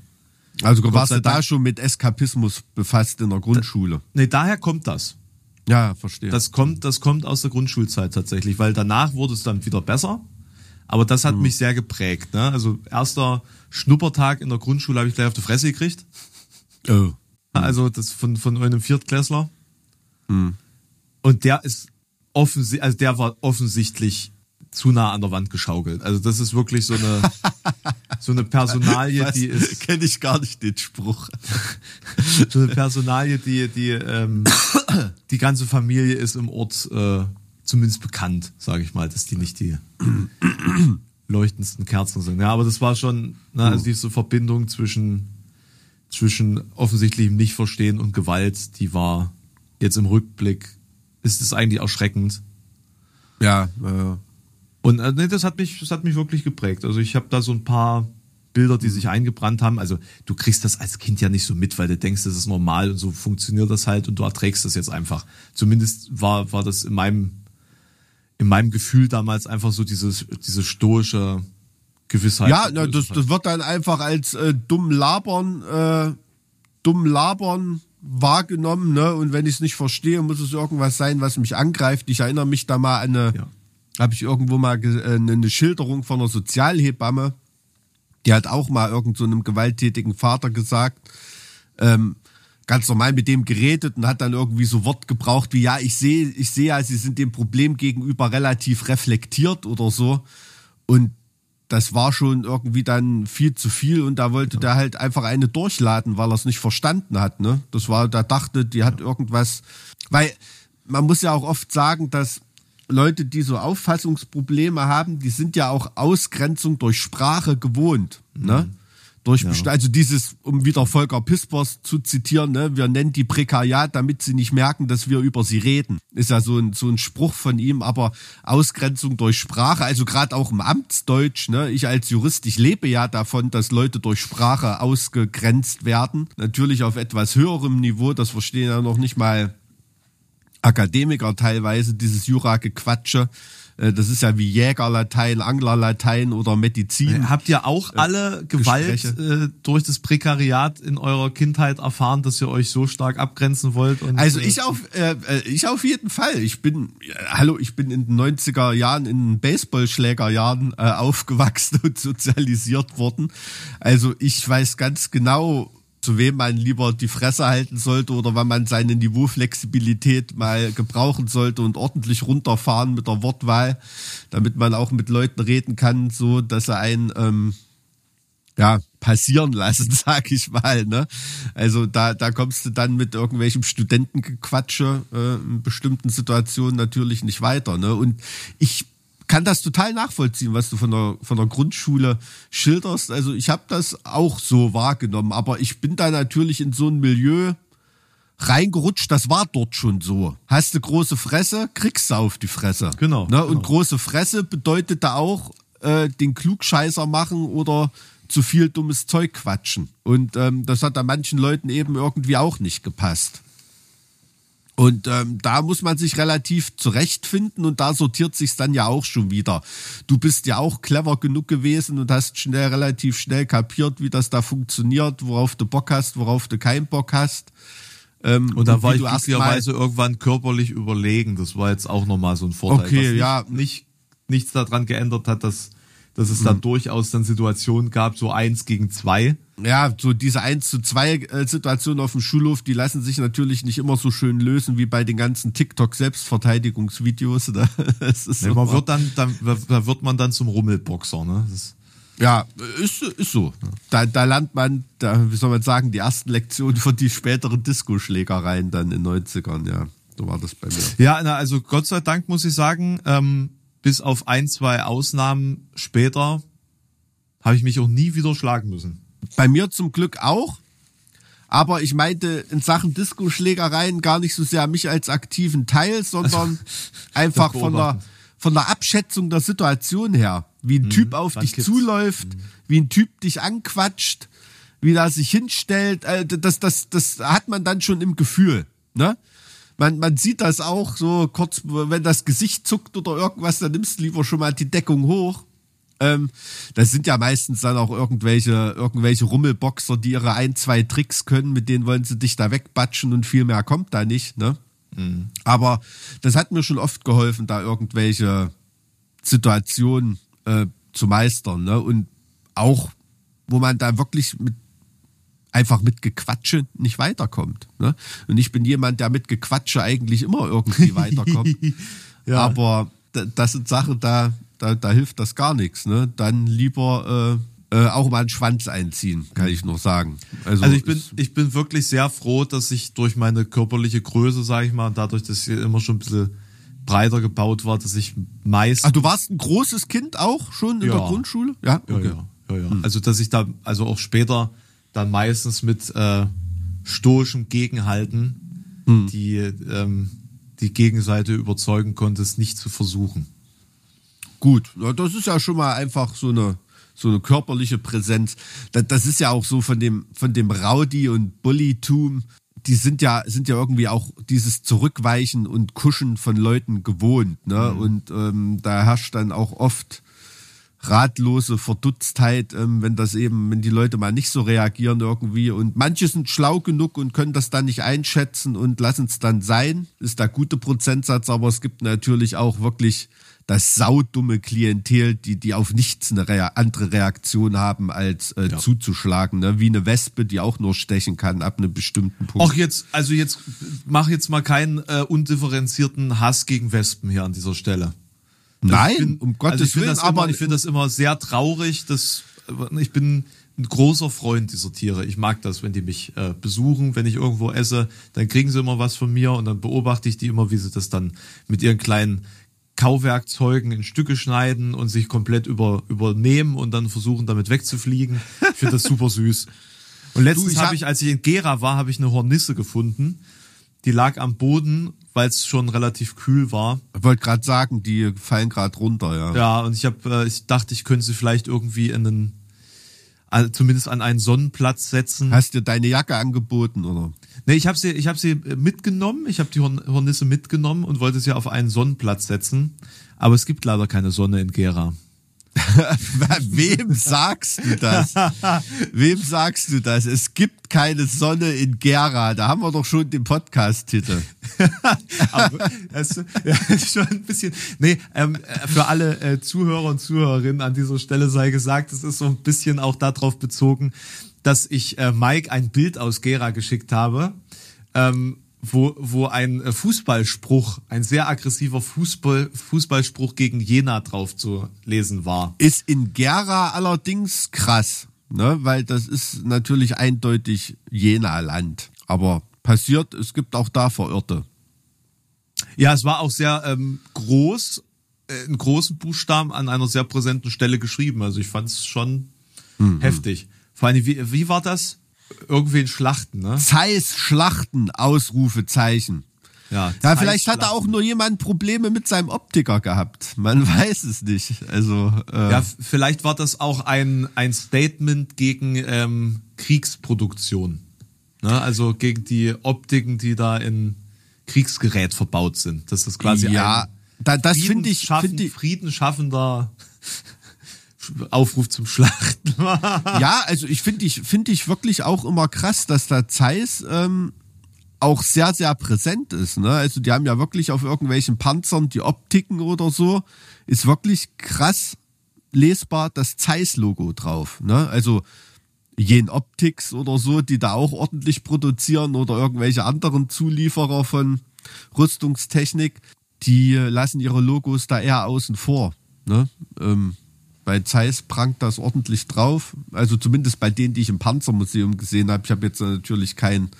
Also du Gott warst ja da schon mit Eskapismus befasst in der Grundschule. Nee, daher kommt das. Ja, verstehe. Das kommt, das kommt aus der Grundschulzeit tatsächlich, weil danach wurde es dann wieder besser. Aber das Mhm. hat mich sehr geprägt. Ne? Also erster Schnuppertag in der Grundschule habe ich gleich auf die Fresse gekriegt. oh. Also das von, von einem Viertklässler. Mhm. Und der ist offensichtlich, also der war offensichtlich zu nah an der Wand geschaukelt. Also das ist wirklich so eine, so eine Personalie, die ist, kenne ich gar nicht den Spruch. so eine Personalie, die, die, ähm, die ganze Familie ist im Ort äh, zumindest bekannt, sage ich mal, dass die nicht die leuchtendsten Kerzen sind. Ja, aber das war schon, ne, also diese Verbindung zwischen, zwischen offensichtlichem Nichtverstehen und Gewalt, die war jetzt im Rückblick, ist es eigentlich erschreckend. Ja, äh, Und äh, nee, das hat mich, das hat mich wirklich geprägt. Also ich habe da so ein paar Bilder, die sich eingebrannt haben. Also du kriegst das als Kind ja nicht so mit, weil du denkst, das ist normal und so funktioniert das halt und du erträgst das jetzt einfach. Zumindest war, war das in meinem, in meinem Gefühl damals einfach so dieses, diese stoische Gewissheit. ja na, das, das wird dann einfach als äh, dumm labern, äh, dumm labern wahrgenommen, ne? Und wenn ich es nicht verstehe, muss es irgendwas sein, was mich angreift. Ich erinnere mich da mal an eine, Ja. habe ich irgendwo mal ge- äh, eine Schilderung von einer Sozialhebamme, die hat auch mal irgend so einem gewalttätigen Vater gesagt, ähm, ganz normal mit dem geredet und hat dann irgendwie so Wort gebraucht wie, ja, ich sehe, ich sehe ja, sie sind dem Problem gegenüber relativ reflektiert oder so. Und das war schon irgendwie dann viel zu viel und da wollte der halt einfach eine durchladen, weil er es nicht verstanden hat. Ne? Das war, da dachte, die hat irgendwas, weil man muss ja auch oft sagen, dass Leute, die so Auffassungsprobleme haben, die sind ja auch Ausgrenzung durch Sprache gewohnt. Ne? Durch besti- also dieses, um wieder Volker Pispers zu zitieren, ne, wir nennen die Prekariat, damit sie nicht merken, dass wir über sie reden. Ist ja so ein, so ein Spruch von ihm, aber Ausgrenzung durch Sprache, also gerade auch im Amtsdeutsch, ne, ich als Jurist, ich lebe ja davon, dass Leute durch Sprache ausgegrenzt werden. Natürlich auf etwas höherem Niveau, das verstehen ja noch nicht mal Akademiker teilweise, dieses Jura-Gequatsche. Äh, Das ist ja wie Jägerlatein, Anglerlatein oder Medizin. Habt ihr auch alle Gewalt äh, durch das Prekariat in eurer Kindheit erfahren, dass ihr euch so stark abgrenzen wollt? Also äh, ich auf, äh, äh, ich auf jeden Fall. Ich bin, äh, hallo, ich bin in den 90er Jahren, in den Baseballschlägerjahren äh, aufgewachsen und sozialisiert worden. Also ich weiß ganz genau, zu wem man lieber die Fresse halten sollte oder wann man seine Niveauflexibilität mal gebrauchen sollte und ordentlich runterfahren mit der Wortwahl, damit man auch mit Leuten reden kann, so dass er einen ähm, ja, passieren lassen, sag ich mal. Ne? Also da, da kommst du dann mit irgendwelchem Studentengequatsche äh, in bestimmten Situationen natürlich nicht weiter. Ne? Und ich kann das total nachvollziehen, was du von der, von der Grundschule schilderst. Also ich habe das auch so wahrgenommen, aber ich bin da natürlich in so ein Milieu reingerutscht, das war dort schon so. Hast du große Fresse, kriegst du auf die Fresse. Genau, Ne? Und genau. große Fresse bedeutet da auch äh, den Klugscheißer machen oder zu viel dummes Zeug quatschen. Und ähm, das hat da manchen Leuten eben irgendwie auch nicht gepasst. Und ähm, da muss man sich relativ zurechtfinden und da sortiert sich's dann ja auch schon wieder. Du bist ja auch clever genug gewesen und hast schnell relativ schnell kapiert, wie das da funktioniert, worauf du Bock hast, worauf du keinen Bock hast. Ähm, Und da war ich glücklicherweise irgendwann körperlich überlegen. Das war jetzt auch nochmal so ein Vorteil. Okay, ja. Nicht, nichts daran geändert hat, dass, dass es Mhm. dann durchaus dann Situationen gab, so eins gegen zwei. Ja, so diese 1 zu 2 äh, Situationen auf dem Schulhof, die lassen sich natürlich nicht immer so schön lösen wie bei den ganzen TikTok-Selbstverteidigungsvideos. Ne? Nee, man wird dann, dann, da wird man dann zum Rummelboxer, ne? Ja, ist, ist so. Da, da lernt man, da, wie soll man sagen, die ersten Lektionen für die späteren Disco-Schlägereien dann in den 90ern, ja. So war das bei mir. ja, na, also Gott sei Dank muss ich sagen, ähm, bis auf ein, zwei Ausnahmen später habe ich mich auch nie wieder schlagen müssen. Bei mir zum Glück auch. Aber ich meinte in Sachen Disco-Schlägereien gar nicht so sehr mich als aktiven Teil, sondern einfach von der, von der Abschätzung der Situation her. Wie ein Typ auf dich kippt's? zuläuft, wie ein Typ dich anquatscht, wie er sich hinstellt. Äh, Das, das, das hat man dann schon im Gefühl. Ne? Man, man sieht das auch so kurz, wenn das Gesicht zuckt oder irgendwas, dann nimmst du lieber schon mal die Deckung hoch. Ähm, das sind ja meistens dann auch irgendwelche, irgendwelche Rummelboxer, die ihre ein, zwei Tricks können, mit denen wollen sie dich da wegbatschen und viel mehr kommt da nicht, ne? Aber das hat mir schon oft geholfen, da irgendwelche Situationen äh, zu meistern, ne? Und auch, wo man da wirklich mit einfach mit Gequatsche nicht weiterkommt. Ne? Und ich bin jemand, der mit Gequatsche eigentlich immer irgendwie weiterkommt. Ja. Aber das sind Sachen, da, da, da hilft das gar nichts. Ne? Dann lieber äh, äh, auch mal einen Schwanz einziehen, kann ich nur sagen. Also, Also ich bin, ich bin wirklich sehr froh, dass ich durch meine körperliche Größe, sage ich mal, und dadurch, dass ich immer schon ein bisschen breiter gebaut war, dass ich meist Ach, du warst ein großes Kind auch schon in Ja. der Grundschule? Ja, Ja, okay. ja, ja, ja. Also, dass ich da, also auch später dann meistens mit äh, stoischem Gegenhalten die, ähm, die Gegenseite überzeugen konnte, es nicht zu versuchen. Gut, das ist ja schon mal einfach so eine so eine körperliche Präsenz. Das, das ist ja auch so von dem von dem Rowdy und Bullytum. Die sind ja sind ja irgendwie auch dieses Zurückweichen und Kuschen von Leuten gewohnt, ne? Und ähm, da herrscht dann auch oft ratlose Verdutztheit, ähm, wenn das eben, wenn die Leute mal nicht so reagieren irgendwie. Und manche sind schlau genug und können das dann nicht einschätzen und lassen es dann sein. Ist der gute Prozentsatz, aber es gibt natürlich auch wirklich das saudumme Klientel, die, die auf nichts eine Rea andere Reaktion haben, als äh, zuzuschlagen. Ne? Wie eine Wespe, die auch nur stechen kann ab einem bestimmten Punkt. Auch jetzt, also jetzt mach jetzt mal keinen äh, undifferenzierten Hass gegen Wespen hier an dieser Stelle. Nein, bin- um Gottes also ich finde Willen, das immer, aber ich finde das immer sehr traurig. Dass, ich bin ein großer Freund dieser Tiere. Ich mag das, wenn die mich äh, besuchen, wenn ich irgendwo esse, dann kriegen sie immer was von mir und dann beobachte ich die immer, wie sie das dann mit ihren kleinen Kauwerkzeugen in Stücke schneiden und sich komplett über, übernehmen und dann versuchen, damit wegzufliegen. Ich finde das super süß. Und letztens habe hab- ich, als ich in Gera war, habe ich eine Hornisse gefunden. Die lag am Boden, weil es schon relativ kühl war. ich wollte gerade sagen, die fallen gerade runter, ja. Ja, und ich habe, äh, ich dachte, ich könnte sie vielleicht irgendwie in einen, also zumindest an einen Sonnenplatz setzen. Hast dir deine Jacke angeboten, oder? Nee, ich habe sie, ich habe sie mitgenommen. Ich habe die Horn Hornisse mitgenommen und wollte sie auf einen Sonnenplatz setzen. Aber es gibt leider keine Sonne in Gera. Wem sagst du das? Wem sagst du das? Es gibt keine Sonne in Gera. Da haben wir doch schon den Podcast-Titel. Schon ein bisschen. Nee, ähm, für alle äh, Zuhörer und Zuhörerinnen an dieser Stelle sei gesagt, es ist so ein bisschen auch darauf bezogen, dass ich äh, Mike ein Bild aus Gera geschickt habe, ähm, wo, wo ein äh, Fußballspruch, ein sehr aggressiver Fußball, Fußballspruch gegen Jena drauf zu lesen war. Ist in Gera allerdings krass, ne? weil das ist natürlich eindeutig Jena-Land. Aber passiert, es gibt auch da Verirrte. Ja, es war auch sehr ähm, groß, äh, in großen Buchstaben an einer sehr präsenten Stelle geschrieben. Also ich fand es schon heftig. Vor allem, wie, wie war das? Irgendwie in Schlachten, ne? Zeiss Schlachten, Ausrufezeichen. Ja, Ja, vielleicht hat Schlachten. auch nur jemand Probleme mit seinem Optiker gehabt. Man weiß es nicht. Also, äh, Ja, vielleicht war das auch ein, ein Statement gegen ähm, Kriegsproduktion. Ne? Also gegen die Optiken, die da in Kriegsgerät verbaut sind. Das ist quasi ja, ein da, das finde ich, finde ich, friedenschaffender Aufruf zum Schlachten. ja, also ich finde ich, finde ich wirklich auch immer krass, dass da Zeiss ähm, auch sehr, sehr präsent ist. Ne? Also die haben ja wirklich auf irgendwelchen Panzern die Optiken oder so, ist wirklich krass lesbar das Zeiss-Logo drauf. Ne? Also Jen Optics oder so, die da auch ordentlich produzieren oder irgendwelche anderen Zulieferer von Rüstungstechnik, die lassen ihre Logos da eher außen vor. Ne? Ähm, bei Zeiss prangt das ordentlich drauf. Also zumindest bei denen, die ich im Panzermuseum gesehen habe. Ich habe jetzt natürlich keinen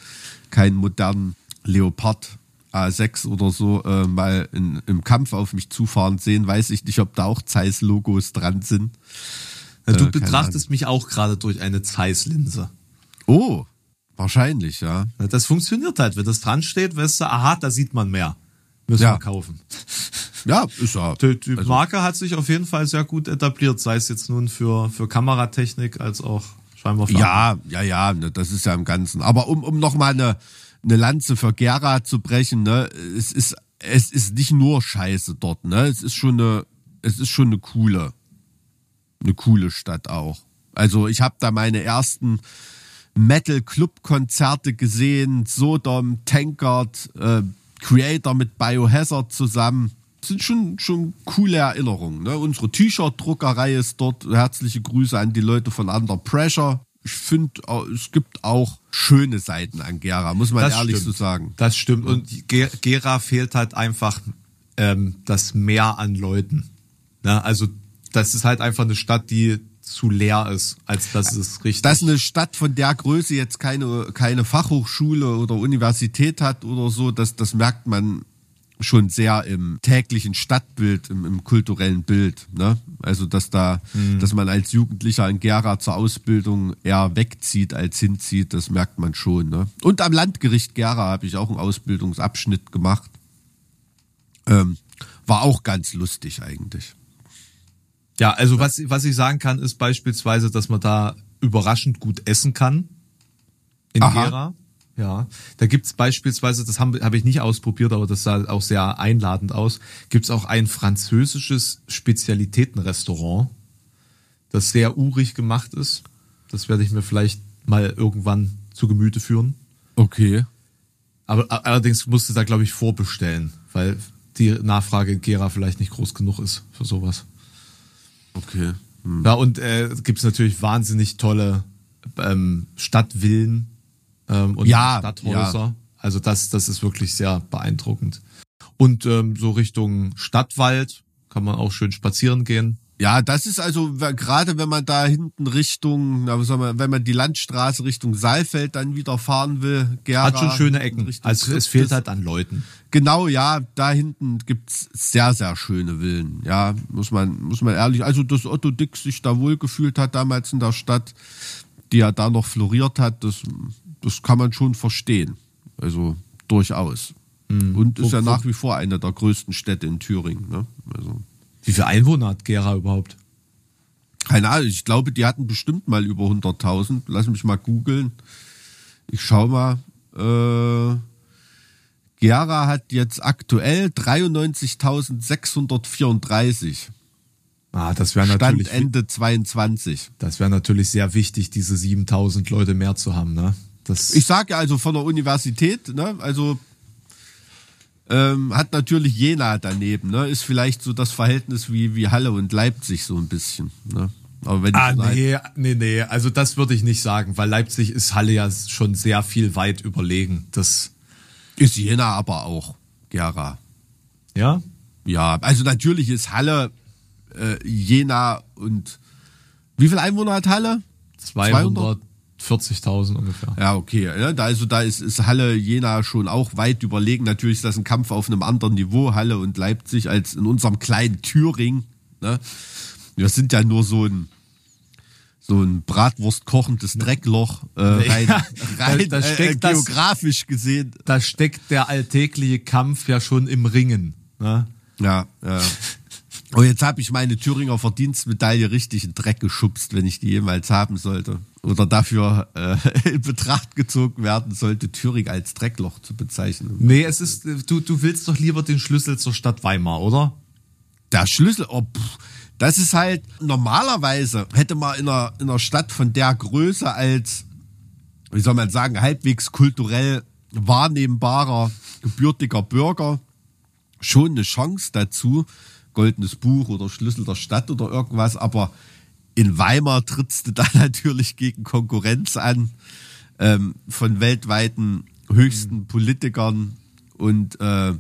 keinen modernen Leopard A6 oder so äh, mal in, im Kampf auf mich zufahren sehen. Weiß ich nicht, ob da auch Zeiss-Logos dran sind. Ja, du Äh, betrachtest mich auch gerade durch eine Zeiss-Linse. Oh, Wahrscheinlich, ja. Das funktioniert halt. Wenn das dran steht, weißt du, aha, da sieht man mehr. Müssen Ja. wir kaufen. Ja, ist ja. Die, die Also- Marke hat sich auf jeden Fall sehr gut etabliert, sei es jetzt nun für, für Kameratechnik als auch scheinbar für Ja, ja, ja, ne, das ist ja im Ganzen. Aber um, um nochmal eine, eine Lanze für Gera zu brechen, ne, es ist, es ist nicht nur Scheiße dort, ne, es ist schon eine, es ist schon eine coole, eine coole Stadt auch. Also ich habe da meine ersten Metal-Club-Konzerte gesehen, Sodom, Tankard, äh, Creator mit Biohazard zusammen. Das sind schon, schon coole Erinnerungen. Ne? Unsere T-Shirt-Druckerei ist dort. Herzliche Grüße an die Leute von Under Pressure. Ich finde, es gibt auch schöne Seiten an Gera, muss man Das ehrlich stimmt. so sagen. Das stimmt. Und Gera fehlt halt einfach ähm, das Mehr an Leuten. Ne? Also das ist halt einfach eine Stadt, die zu leer ist, als dass es richtig. Dass eine Stadt von der Größe jetzt keine, keine Fachhochschule oder Universität hat oder so, das, das merkt man schon sehr im täglichen Stadtbild, im, im kulturellen Bild. Ne? Also, dass da, dass man als Jugendlicher in Gera zur Ausbildung eher wegzieht als hinzieht, das merkt man schon. Ne? Und am Landgericht Gera habe ich auch einen Ausbildungsabschnitt gemacht. Ähm, war auch ganz lustig eigentlich. Ja, also was, was ich sagen kann, ist beispielsweise, dass man da überraschend gut essen kann. In Aha. Gera. Ja. Da gibt's beispielsweise, das habe hab ich nicht ausprobiert, aber das sah auch sehr einladend aus, gibt's auch ein französisches Spezialitätenrestaurant, das sehr urig gemacht ist. Das werde ich mir vielleicht mal irgendwann zu Gemüte führen. Okay. Aber allerdings musste da, glaube ich, vorbestellen, weil die Nachfrage in Gera vielleicht nicht groß genug ist für sowas. Okay. Ja, und äh, gibt es natürlich wahnsinnig tolle ähm, Stadtvillen ähm, und Ja, Stadthäuser. ja. Also das, das ist wirklich sehr beeindruckend. Und ähm, so Richtung Stadtwald kann man auch schön spazieren gehen. Ja, das ist also gerade wenn man da hinten Richtung, na, was soll man, wenn man die Landstraße Richtung Saalfeld dann wieder fahren will, Gera, Hat schon schöne Ecken. Richtung Also es Christus. fehlt halt an Leuten. Genau, ja, da hinten gibt's sehr, sehr schöne Villen. Ja, muss man, muss man ehrlich, also dass Otto Dick sich da wohlgefühlt hat damals in der Stadt, die ja da noch floriert hat, das, das kann man schon verstehen. Also durchaus. Und ist Wo- ja nach wie vor eine der größten Städte in Thüringen. Ne? Also. Wie viele Einwohner hat Gera überhaupt? Keine Ahnung, ich glaube, die hatten bestimmt mal über 100.000. Lass mich mal googeln. Ich schau mal. Äh, Gera hat jetzt aktuell 93.634. Ah, das wäre Stand natürlich, Ende 22. das wäre natürlich sehr wichtig, diese 7000 Leute mehr zu haben, ne? Das, Ich sage also von der Universität, ne? Also ähm, hat natürlich Jena daneben, ne? Ist vielleicht so das Verhältnis wie, wie Halle und Leipzig so ein bisschen. Ne? Aber wenn Ah, nee, nee, nee. Also das würde ich nicht sagen, weil Leipzig ist Halle ja schon sehr viel weit überlegen. Das, ist Jena aber auch Gera. ja? Ja, also natürlich ist Halle, äh, Jena und wie viel Einwohner hat Halle? 240.000 ungefähr. Ja, okay. Also da ist, ist Halle, Jena schon auch weit überlegen. Natürlich ist das ein Kampf auf einem anderen Niveau, Halle und Leipzig, als in unserem kleinen Thüringen. Ne? Wir sind ja nur so ein so ein Bratwurst kochendes Dreckloch, äh, rein, Ja, rein da- da äh, steckt äh, das- geografisch gesehen. Da steckt der alltägliche Kampf ja schon im Ringen. Ne? Ja, ja. Oh, jetzt habe ich meine Thüringer Verdienstmedaille richtig in Dreck geschubst, wenn ich die jemals haben sollte. Oder dafür äh, in Betracht gezogen werden sollte, Thüringen als Dreckloch zu bezeichnen. Nee, es ist, du, du willst doch lieber den Schlüssel zur Stadt Weimar, oder? Der Schlüssel, oh, pff, das ist halt, normalerweise hätte man in einer, in einer Stadt von der Größe als, wie soll man sagen, halbwegs kulturell wahrnehmbarer, gebürtiger Bürger schon eine Chance dazu, goldenes Buch oder Schlüssel der Stadt oder irgendwas, aber in Weimar trittst du da natürlich gegen Konkurrenz an ähm, von weltweiten höchsten Politikern und äh,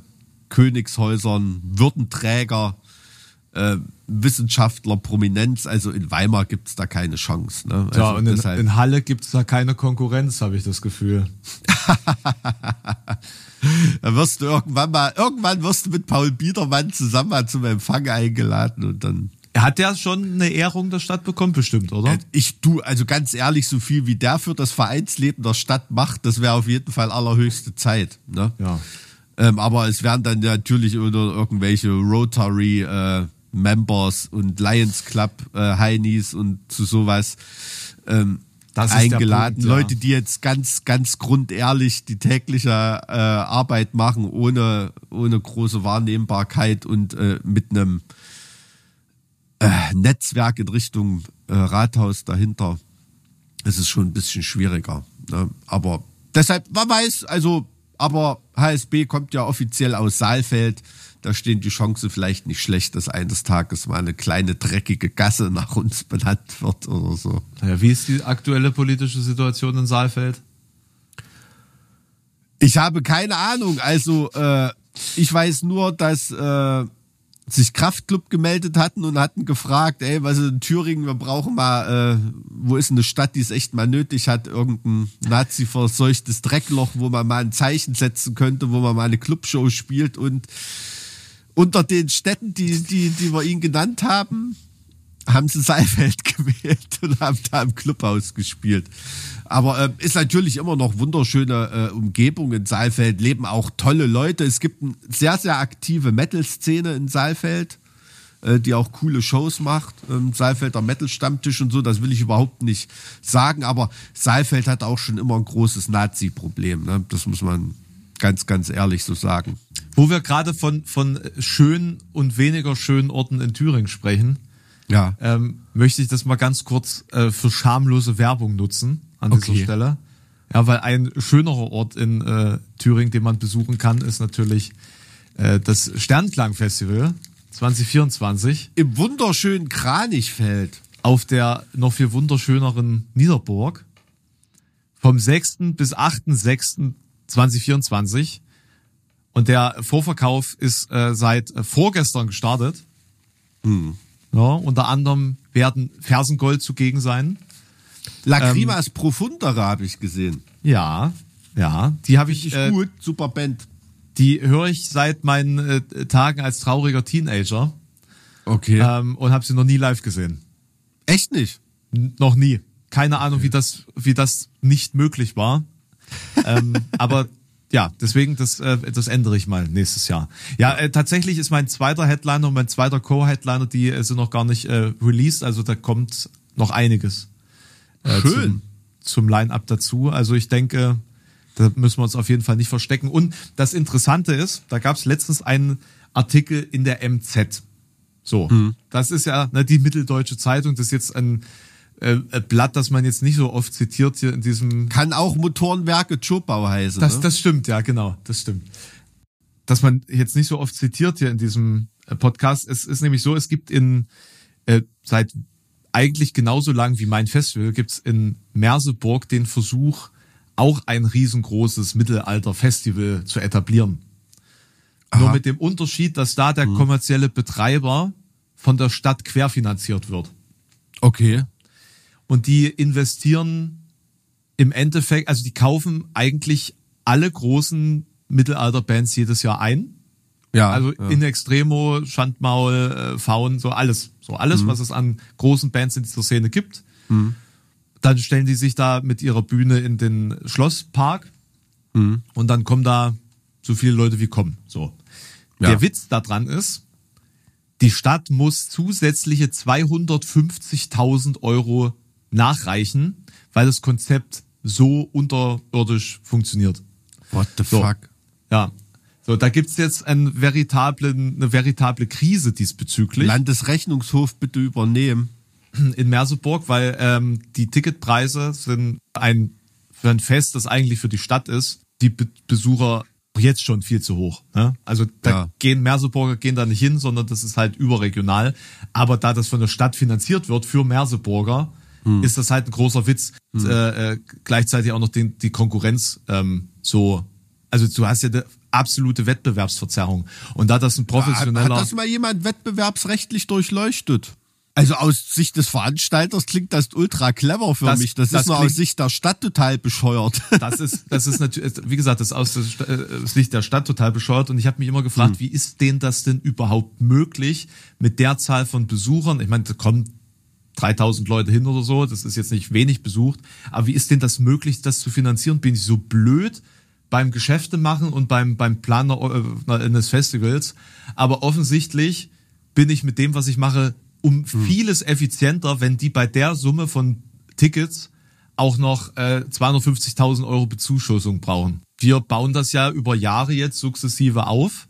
Königshäusern, Würdenträger, äh, Wissenschaftler, Prominenz. Also in Weimar gibt's da keine Chance. Ne? Also Ja, und in, in Halle gibt's da keine Konkurrenz, habe ich das Gefühl. Da wirst du irgendwann mal, irgendwann wirst du mit Paul Biedermann zusammen mal zum Empfang eingeladen und dann Hat der schon eine Ehrung der Stadt bekommen, bestimmt, oder? Ich du, also ganz ehrlich, so viel wie der für das Vereinsleben der Stadt macht, das wäre auf jeden Fall allerhöchste Zeit. Ne? Ja. Ähm, aber es werden dann natürlich oder irgendwelche Rotary äh, Members und Lions Club äh, Heinis und zu sowas ähm, eingeladen. Punkt, ja. Leute, die jetzt ganz, ganz grundehrlich die tägliche äh, Arbeit machen, ohne, ohne große Wahrnehmbarkeit und äh, mit einem äh, Netzwerk in Richtung äh, Rathaus dahinter. Es ist schon ein bisschen schwieriger. Ne? Aber deshalb, man weiß, also, aber HSB kommt ja offiziell aus Saalfeld. Da stehen die Chancen vielleicht nicht schlecht, dass eines Tages mal eine kleine dreckige Gasse nach uns benannt wird oder so. Ja, wie ist die aktuelle politische Situation in Saalfeld? Ich habe keine Ahnung. Also äh, ich weiß nur, dass äh, sich Kraftclub gemeldet hatten und hatten gefragt, ey, was ist in Thüringen, wir brauchen mal, äh, wo ist eine Stadt, die es echt mal nötig hat, irgendein Nazi-verseuchtes Dreckloch, wo man mal ein Zeichen setzen könnte, wo man mal eine Clubshow spielt und unter den Städten, die, die, die wir ihn genannt haben, haben sie Saalfeld gewählt und haben da im Clubhaus gespielt. Aber ähm, ist natürlich immer noch wunderschöne äh, Umgebung in Saalfeld, leben auch tolle Leute. Es gibt eine sehr, sehr aktive Metal-Szene in Saalfeld, äh, die auch coole Shows macht. Ähm, Saalfelder Metal-Stammtisch und so, das will ich überhaupt nicht sagen. Aber Saalfeld hat auch schon immer ein großes Nazi-Problem. Ne? Das muss man ganz, ganz ehrlich so sagen. Wo wir gerade von, von schönen und weniger schönen Orten in Thüringen sprechen, Ja. ähm, möchte ich das mal ganz kurz äh, für schamlose Werbung nutzen an dieser Okay. Stelle. Ja, weil ein schönerer Ort in äh, Thüringen, den man besuchen kann, ist natürlich äh, das Sternklang-Festival 2024 Im wunderschönen Kranichfeld. auf der noch viel wunderschöneren Niederburg vom 6. bis 8.6.2024. Und der Vorverkauf ist äh, seit vorgestern gestartet. Ja, unter anderem werden Fersengold zugegen sein. Lacrimas Profundere habe ich gesehen. Ja, ja, die habe ich, äh, gut, super Band. die höre ich seit meinen äh, Tagen als trauriger Teenager Okay. ähm, und habe sie noch nie live gesehen. Echt nicht? N noch nie. Keine Ahnung, wie das, wie das nicht möglich war. ähm, aber ja, deswegen, das, äh, das ändere ich mal nächstes Jahr. Ja, äh, tatsächlich ist mein zweiter Headliner und mein zweiter Co-Headliner, die äh, sind noch gar nicht äh, released, also da kommt noch einiges äh, Schön. zum, zum Line-Up dazu. Also ich denke, da müssen wir uns auf jeden Fall nicht verstecken. Und das Interessante ist, da gab es letztens einen Artikel in der MZ. So, das ist ja ne, die Mitteldeutsche Zeitung, das ist jetzt ein äh, Blatt, das man jetzt nicht so oft zitiert hier in diesem Kann auch Motorenwerke Chopau heißen. das, ne? das stimmt, ja, genau, das stimmt. Dass man jetzt nicht so oft zitiert hier in diesem äh, Podcast. Es ist nämlich so, es gibt in äh, seit eigentlich genauso lang wie mein Festival gibt's in Merseburg den Versuch, auch ein riesengroßes Mittelalter-Festival zu etablieren. Nur mit dem Unterschied, dass da der kommerzielle Betreiber von der Stadt querfinanziert wird. okay. Und die investieren im Endeffekt, also die kaufen eigentlich alle großen Mittelalter-Bands jedes Jahr ein. Ja. Also ja. In Extremo, Schandmaul, äh, Faun, so alles. So alles, Mhm. was es an großen Bands in dieser Szene gibt. Dann stellen die sich da mit ihrer Bühne in den Schlosspark Mhm. und dann kommen da so viele Leute wie kommen. So. Ja. Der Witz daran ist, die Stadt muss zusätzliche 250.000 Euro nachreichen, weil das Konzept so unterirdisch funktioniert. What the So. fuck? Ja. So, da gibt's jetzt einen veritablen, eine veritable Krise diesbezüglich Landesrechnungshof bitte übernehmen. in Merseburg, weil ähm, die Ticketpreise sind ein für ein Fest, das eigentlich für die Stadt ist, die Be Besucher jetzt schon viel zu hoch. Ne? Also da Ja. gehen Merseburger gehen da nicht hin, sondern das ist halt überregional. Aber da das von der Stadt finanziert wird für Merseburger, ist das halt ein großer Witz. Und, Äh, äh, gleichzeitig auch noch den, die Konkurrenz ähm, so. Also du hast ja absolute Wettbewerbsverzerrung. Und da das ein Hat, hat professioneller das mal jemand wettbewerbsrechtlich durchleuchtet? Also aus Sicht des Veranstalters klingt das ultra clever für Das- mich. Das, das ist nur klingt- aus Sicht der Stadt total bescheuert. Das ist, das ist natürlich, wie gesagt, das ist aus äh, aus Sicht der Stadt total bescheuert. Und ich habe mich immer gefragt, wie ist denen das denn überhaupt möglich mit der Zahl von Besuchern? Ich meine, da kommen 3000 Leute hin oder so. Das ist jetzt nicht wenig besucht. Aber wie ist denn das möglich, das zu finanzieren? Bin ich so blöd beim Geschäfte machen und beim, beim Planer äh, eines Festivals? Aber offensichtlich bin ich mit dem, was ich mache, um vieles effizienter, wenn die bei der Summe von Tickets auch noch äh, 250.000 Euro Bezuschussung brauchen. Wir bauen das ja über Jahre jetzt sukzessive auf,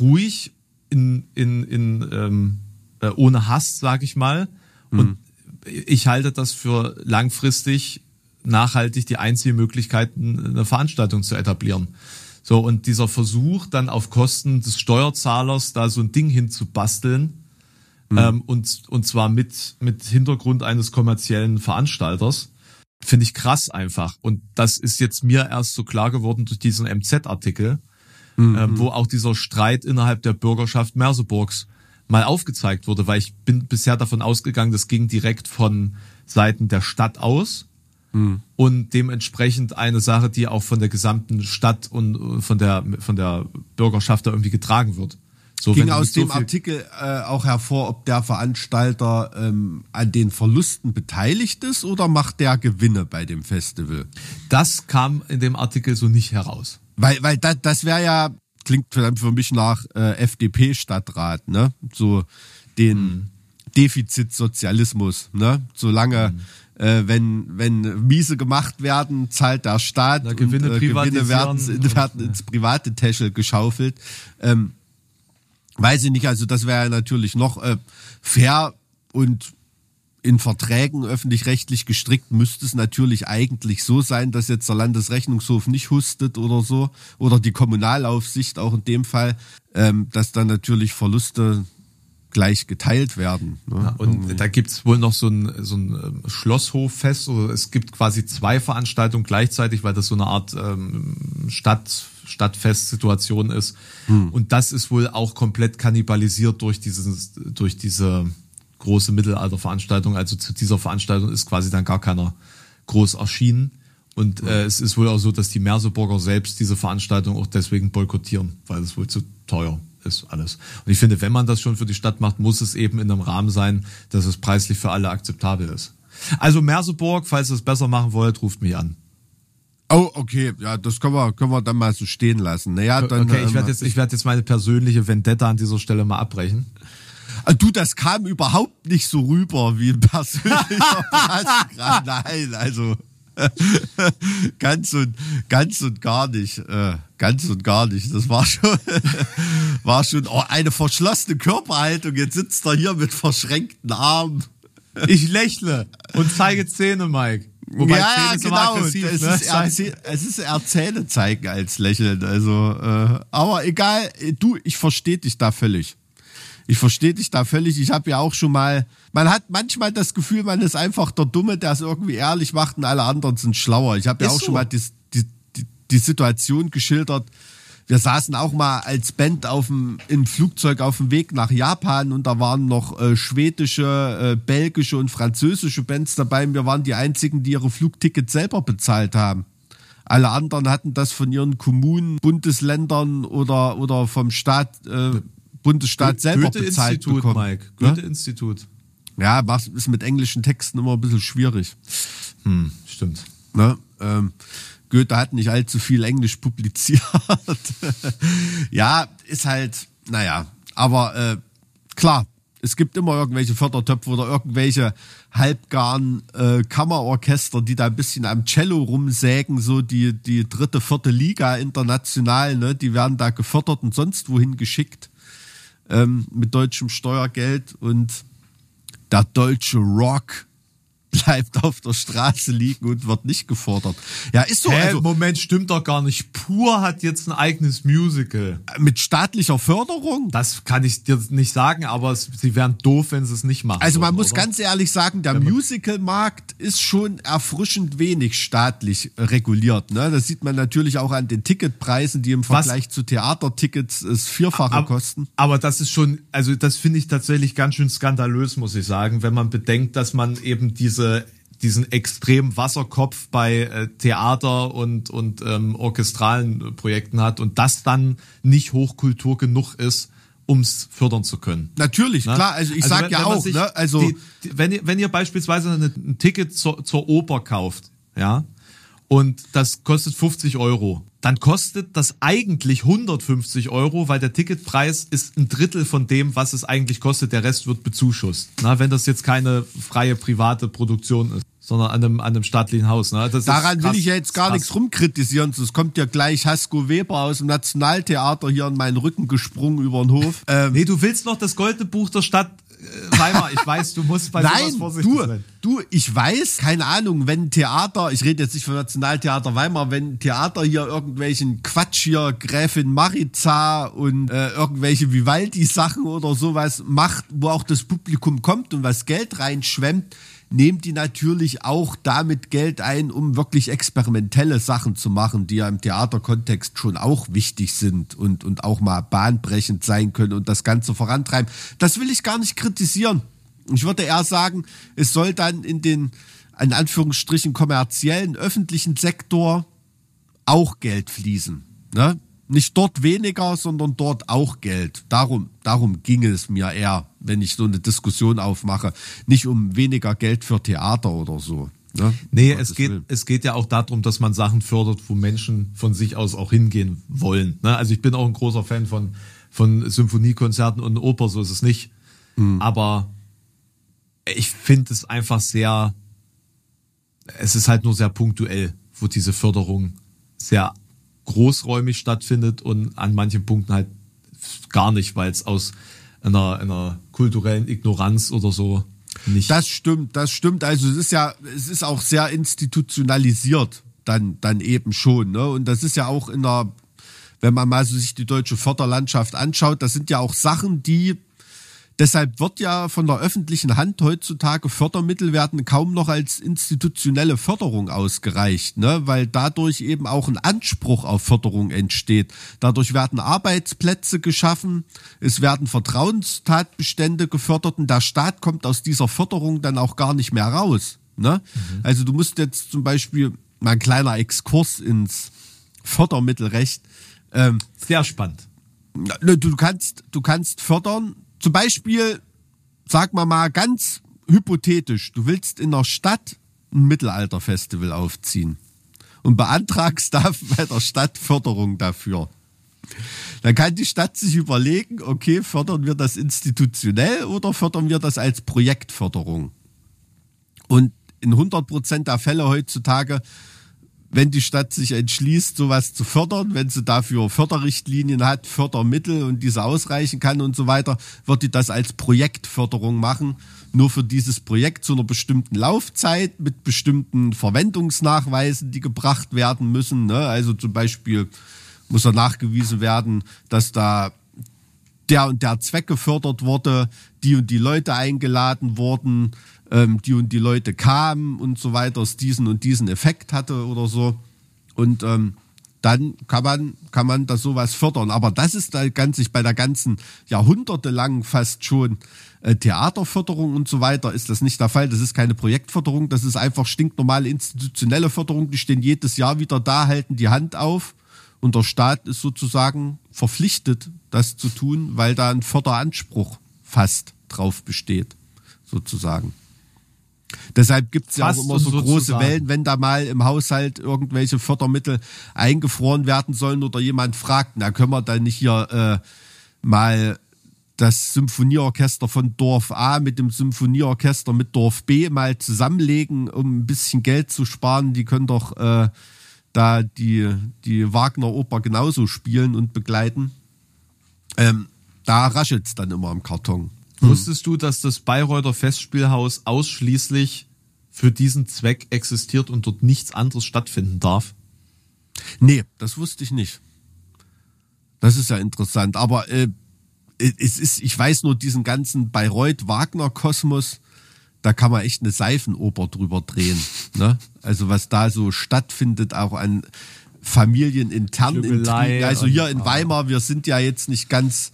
ruhig, in, in, in, ähm, äh, ohne Hass, sag ich mal. Und ich halte das für langfristig nachhaltig die einzige Möglichkeit, eine Veranstaltung zu etablieren. So, und dieser Versuch, dann auf Kosten des Steuerzahlers da so ein Ding hinzubasteln, ähm, und, und zwar mit, mit Hintergrund eines kommerziellen Veranstalters, finde ich krass einfach. Und das ist jetzt mir erst so klar geworden durch diesen MZ-Artikel, ähm, wo auch dieser Streit innerhalb der Bürgerschaft Merseburgs mal aufgezeigt wurde, weil ich bin bisher davon ausgegangen, das ging direkt von Seiten der Stadt aus und dementsprechend eine Sache, die auch von der gesamten Stadt und äh, von der von der Bürgerschaft da irgendwie getragen wird. So, Ging aus so dem Artikel äh, auch hervor, ob der Veranstalter ähm, an den Verlusten beteiligt ist oder macht der Gewinne bei dem Festival? Das kam in dem Artikel so nicht heraus. Weil, weil das, das wäre ja, klingt für, für mich nach äh, FDP-Stadtrat, ne? So den Mhm. Defizitsozialismus, ne? Solange Mhm. Äh, wenn, wenn Miese gemacht werden, zahlt der Staat Na, Gewinne und äh, Gewinne werden, und- werden ins private Täschel geschaufelt. Ähm, weiß ich nicht, also das wäre ja natürlich noch äh, fair und in Verträgen öffentlich-rechtlich gestrickt müsste es natürlich eigentlich so sein, dass jetzt der Landesrechnungshof nicht hustet oder so oder die Kommunalaufsicht auch in dem Fall, ähm, dass dann natürlich Verluste gleich geteilt werden. Ne? Und da gibt's wohl noch so ein, so ein ähm, Schlosshoffest oder es gibt quasi zwei Veranstaltungen gleichzeitig, weil das so eine Art ähm, Stadt, Stadtfestsituation ist. Und das ist wohl auch komplett kannibalisiert durch dieses, durch diese große Mittelalterveranstaltung. Also zu dieser Veranstaltung ist quasi dann gar keiner groß erschienen. Und äh, es ist wohl auch so, dass die Merseburger selbst diese Veranstaltung auch deswegen boykottieren, weil es wohl zu teuer ist alles. Und ich finde, wenn man das schon für die Stadt macht, muss es eben in einem Rahmen sein, dass es preislich für alle akzeptabel ist. Also Merseburg, falls ihr es besser machen wollt, ruft mich an. Oh, okay, ja, das können wir, können wir dann mal so stehen lassen. Naja, dann, Okay, ich ähm, werde jetzt, ich werde jetzt meine persönliche Vendetta an dieser Stelle mal abbrechen. Ah, Du, das kam überhaupt nicht so rüber wie ein persönlicher Platzgrad. Nein, also ganz und ganz und gar nicht, äh, ganz und gar nicht. Das war schon, war schon oh, eine verschlossene Körperhaltung. Jetzt sitzt er hier mit verschränkten Armen. Ich lächle und zeige Zähne, Mike. Wobei ja, Zähne ja, genau. es, ne? ist erzäh es ist eher Zähne zeigen als lächeln. Also, äh, aber egal, du, ich verstehe dich da völlig. Ich verstehe dich da völlig. Ich habe ja auch schon mal, man hat manchmal das Gefühl, man ist einfach der Dumme, der es irgendwie ehrlich macht und alle anderen sind schlauer. Ich habe ja auch so. schon mal die, die, die, die Situation geschildert. Wir saßen auch mal als Band auf dem, im Flugzeug auf dem Weg nach Japan und da waren noch äh, schwedische, äh, belgische und französische Bands dabei. Und wir waren die einzigen, die ihre Flugtickets selber bezahlt haben. Alle anderen hatten das von ihren Kommunen, Bundesländern oder, oder vom Staat, äh, Bundesstaat selber bezahlt Goethe-Institut, bekommen. Mike. Ne? Goethe-Institut. Ja, ist mit englischen Texten immer ein bisschen schwierig. Hm, stimmt. Ne? Ähm, Goethe hat nicht allzu viel Englisch publiziert. ja, ist halt, naja, aber äh, klar, es gibt immer irgendwelche Fördertöpfe oder irgendwelche halbgaren äh, Kammerorchester, die da ein bisschen am Cello rumsägen, so die, die dritte, vierte Liga international, ne? die werden da gefördert und sonst wohin geschickt ähm, mit deutschem Steuergeld und der deutsche Rock bleibt auf der Straße liegen und wird nicht gefordert. Ja, ist so. Hä, also, Moment, stimmt doch gar nicht. Pur hat jetzt ein eigenes Musical. mit staatlicher Förderung? Das kann ich dir nicht sagen, aber es, sie wären doof, wenn sie es nicht machen. Also man würden, muss oder? ganz ehrlich sagen, der Musical-Markt ist schon erfrischend wenig staatlich reguliert. Ne? Das sieht man natürlich auch an den Ticketpreisen, die im Vergleich zu Theatertickets das Vierfache aber, kosten. Aber das ist schon, also das finde ich tatsächlich ganz schön skandalös, muss ich sagen, wenn man bedenkt, dass man eben diese diesen extremen Wasserkopf bei äh, Theater und und ähm, orchestralen Projekten hat und das dann nicht Hochkultur genug ist, ums fördern zu können. Natürlich, Ne? klar. Also ich sag wenn- ja wenn auch, ne? Also die, die, wenn ihr wenn ihr beispielsweise ein Ticket zur, zur Oper kauft, ja, und das kostet 50 Euro, dann kostet das eigentlich 150 Euro, weil der Ticketpreis ist ein Drittel von dem, was es eigentlich kostet. Der Rest wird bezuschusst. Na, wenn das jetzt keine freie private Produktion ist, sondern an einem, an einem staatlichen Haus. Ne? Das Daran krass, will ich ja jetzt gar krass. nichts rumkritisieren. Es kommt ja gleich Hasko Weber aus dem Nationaltheater hier in meinen Rücken gesprungen über den Hof. Ähm, Nee, du willst noch das Goldene Buch der Stadt Weimar. Ich weiß, du musst bei Nein, sowas vorsichtig du, sein. du, ich weiß, keine Ahnung, wenn Theater, ich rede jetzt nicht vom Nationaltheater Weimar, wenn Theater hier irgendwelchen Quatsch hier, Gräfin Maritza und äh, irgendwelche Vivaldi-Sachen oder sowas macht, wo auch das Publikum kommt und was Geld reinschwemmt, nehmen die natürlich auch damit Geld ein, um wirklich experimentelle Sachen zu machen, die ja im Theaterkontext schon auch wichtig sind und, und auch mal bahnbrechend sein können und das Ganze vorantreiben. Das will ich gar nicht kritisieren. Ich würde eher sagen, es soll dann in den, in Anführungsstrichen, kommerziellen, öffentlichen Sektor auch Geld fließen. Ne? Nicht dort weniger, sondern dort auch Geld. Darum, darum ging es mir eher, wenn ich so eine Diskussion aufmache. Nicht um weniger Geld für Theater oder so. Ne? Nee, es geht, Willen. es geht ja auch darum, dass man Sachen fördert, wo Menschen von sich aus auch hingehen wollen. Ne? Also ich bin auch ein großer Fan von, von Symphoniekonzerten und Oper, so ist es nicht. Hm. Aber ich finde es einfach sehr, es ist halt nur sehr punktuell, wo diese Förderung sehr großräumig stattfindet und an manchen Punkten halt gar nicht, weil es aus einer, einer kulturellen Ignoranz oder so nicht. Das stimmt, das stimmt. Also es ist ja, es ist auch sehr institutionalisiert dann, dann eben schon. Ne? Und das ist ja auch in der, wenn man mal so sich die deutsche Förderlandschaft anschaut, das sind ja auch Sachen, die Deshalb wird ja von der öffentlichen Hand heutzutage Fördermittel werden kaum noch als institutionelle Förderung ausgereicht, ne? weil dadurch eben auch ein Anspruch auf Förderung entsteht. Dadurch werden Arbeitsplätze geschaffen, es werden Vertrauenstatbestände gefördert und der Staat kommt aus dieser Förderung dann auch gar nicht mehr raus. Ne? Also du musst jetzt zum Beispiel mal ein kleiner Exkurs ins Fördermittelrecht. Ähm, sehr spannend. ne, du kannst, du kannst fördern, zum Beispiel, sag mal mal ganz hypothetisch, du willst in der Stadt ein Mittelalterfestival aufziehen und beantragst da bei der Stadt Förderung dafür. Dann kann die Stadt sich überlegen, okay, fördern wir das institutionell oder fördern wir das als Projektförderung? Und in 100 Prozent der Fälle heutzutage wenn die Stadt sich entschließt, sowas zu fördern, wenn sie dafür Förderrichtlinien hat, Fördermittel und diese ausreichen kann und so weiter, wird die das als Projektförderung machen. Nur für dieses Projekt zu einer bestimmten Laufzeit mit bestimmten Verwendungsnachweisen, die gebracht werden müssen. Ne? Also zum Beispiel muss da nachgewiesen werden, dass da der und der Zweck gefördert wurde, die und die Leute eingeladen wurden, ähm, die und die Leute kamen und so weiter, es diesen und diesen Effekt hatte oder so. Und ähm, dann kann man, kann man das sowas fördern. Aber das ist da ganz sich bei der ganzen jahrhundertelang fast schon äh, Theaterförderung und so weiter ist das nicht der Fall. Das ist keine Projektförderung, das ist einfach stinknormale institutionelle Förderung. Die stehen jedes Jahr wieder da, halten die Hand auf und der Staat ist sozusagen verpflichtet, das zu tun, weil da ein Förderanspruch fast drauf besteht, sozusagen. Deshalb gibt es ja auch immer so und große sozusagen. Wellen, wenn da mal im Haushalt irgendwelche Fördermittel eingefroren werden sollen oder jemand fragt, na können wir da nicht hier äh, mal das Symphonieorchester von Dorf A mit dem Symphonieorchester mit Dorf B mal zusammenlegen, um ein bisschen Geld zu sparen. Die können doch äh, da die, die Wagner-Oper genauso spielen und begleiten. Ähm, da raschelt's dann immer im Karton. Wusstest du, dass das Bayreuther Festspielhaus ausschließlich für diesen Zweck existiert und dort nichts anderes stattfinden darf? Nee, das wusste ich nicht. Das ist ja interessant. Aber äh, es ist, ich weiß nur diesen ganzen Bayreuth-Wagner-Kosmos, da kann man echt eine Seifenoper drüber drehen. Ne? Also was da so stattfindet, auch an familieninternen Intrigen. Also hier in Weimar, wir sind ja jetzt nicht ganz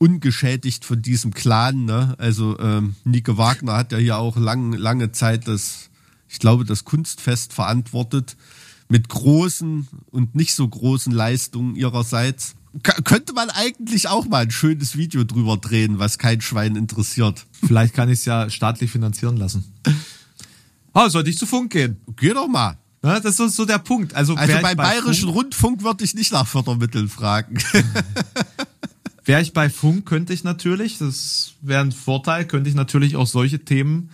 ungeschädigt von diesem Clan. Ne? Also ähm, Nike Wagner hat ja hier auch lang, lange Zeit das, ich glaube, das Kunstfest verantwortet mit großen und nicht so großen Leistungen ihrerseits. K könnte man eigentlich auch mal ein schönes Video drüber drehen, was kein Schwein interessiert. Vielleicht kann ich es ja staatlich finanzieren lassen. Oh, sollte ich zu Funk gehen? Geh doch mal. Ja, das ist so- der Punkt. Also, Also beim bei Bayerischen Funk, Rundfunk würde ich nicht nach Fördermitteln fragen. Wäre ich bei Funk, könnte ich natürlich, das wäre ein Vorteil, könnte ich natürlich auch solche Themen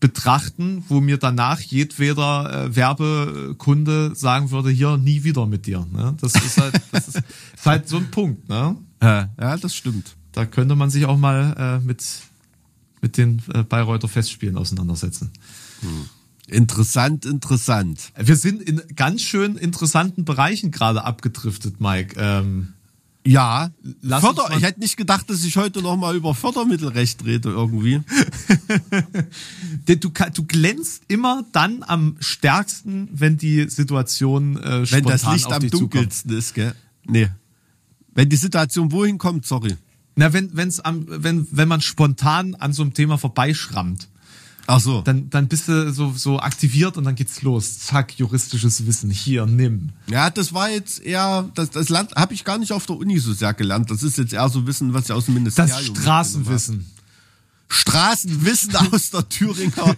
betrachten, wo mir danach jedweder äh, Werbekunde sagen würde, hier nie wieder mit dir. Ne? Das ist halt, das ist, ist halt so ein Punkt. Ne? ja, das stimmt. Da könnte man sich auch mal äh, mit, mit den äh, Bayreuther Festspielen auseinandersetzen. Interessant, interessant. Wir sind in ganz schön interessanten Bereichen gerade abgedriftet, Mike. Ähm, Ja, Lass Förder, ich hätte nicht gedacht, dass ich heute noch mal über Fördermittelrecht rede irgendwie. Denn du, du glänzt immer dann am stärksten, wenn die Situation äh, Wenn spontan das Licht am dich zukommt. dunkelsten ist, gell? Nee. Wenn die Situation wohin kommt, sorry. Na, wenn, wenn's am, wenn, wenn man spontan an so einem Thema vorbeischrammt, Ach so. dann, dann bist du so, so aktiviert und dann geht's los. Zack, juristisches Wissen. Hier, nimm. Ja, das war jetzt eher, das, das Land habe ich gar nicht auf der Uni so sehr gelernt. Das ist jetzt eher so Wissen, was ich aus dem Das Ministerium. mitgenommen Straßenwissen. Straßenwissen aus der Thüringer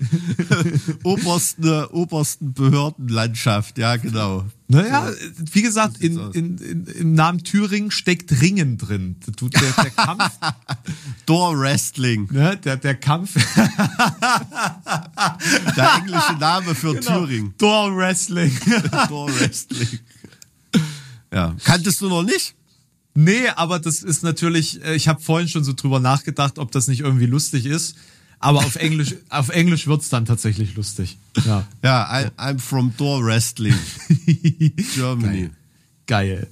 obersten, obersten Behördenlandschaft. Ja, genau. Naja, wie gesagt, in, in, in, im Namen Thüringen steckt Ringen drin. Der, der Kampf, Door Wrestling, ne, der, der Kampf, der englische Name für Genau. Thüringen. Door Wrestling. Door Wrestling. Ja. Kanntest du noch nicht? Nee, aber das ist natürlich, äh, ich habe vorhin schon so drüber nachgedacht, ob das nicht irgendwie lustig ist. Aber auf Englisch, auf Englisch wird's dann tatsächlich lustig. Ja. Ja, I, I'm from Door Wrestling, Germany. Geil.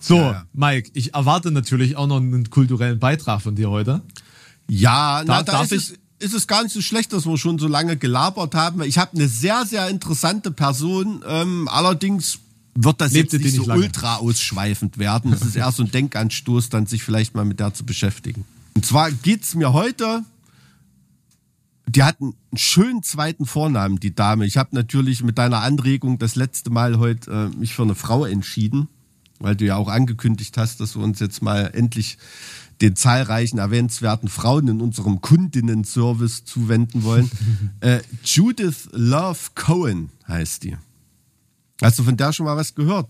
So, Ja, ja. Mike, ich erwarte natürlich auch noch einen kulturellen Beitrag von dir heute. Ja, na, da darf ist es, ist es gar nicht so schlecht, dass wir schon so lange gelabert haben. Ich habe eine sehr, sehr interessante Person. Ähm, allerdings wird das Lebte jetzt nicht so nicht lange? ultra ausschweifend werden. Es ist eher so ein Denkanstoß, dann sich vielleicht mal mit der zu beschäftigen. Und zwar geht's mir heute. Die hat einen schönen zweiten Vornamen, die Dame. Ich habe natürlich mit deiner Anregung das letzte Mal heute äh, mich für eine Frau entschieden, weil du ja auch angekündigt hast, dass wir uns jetzt mal endlich den zahlreichen erwähnenswerten Frauen in unserem Kundinnen-Service zuwenden wollen. äh, Judith Love Cohen heißt die. Hast du von der schon mal was gehört?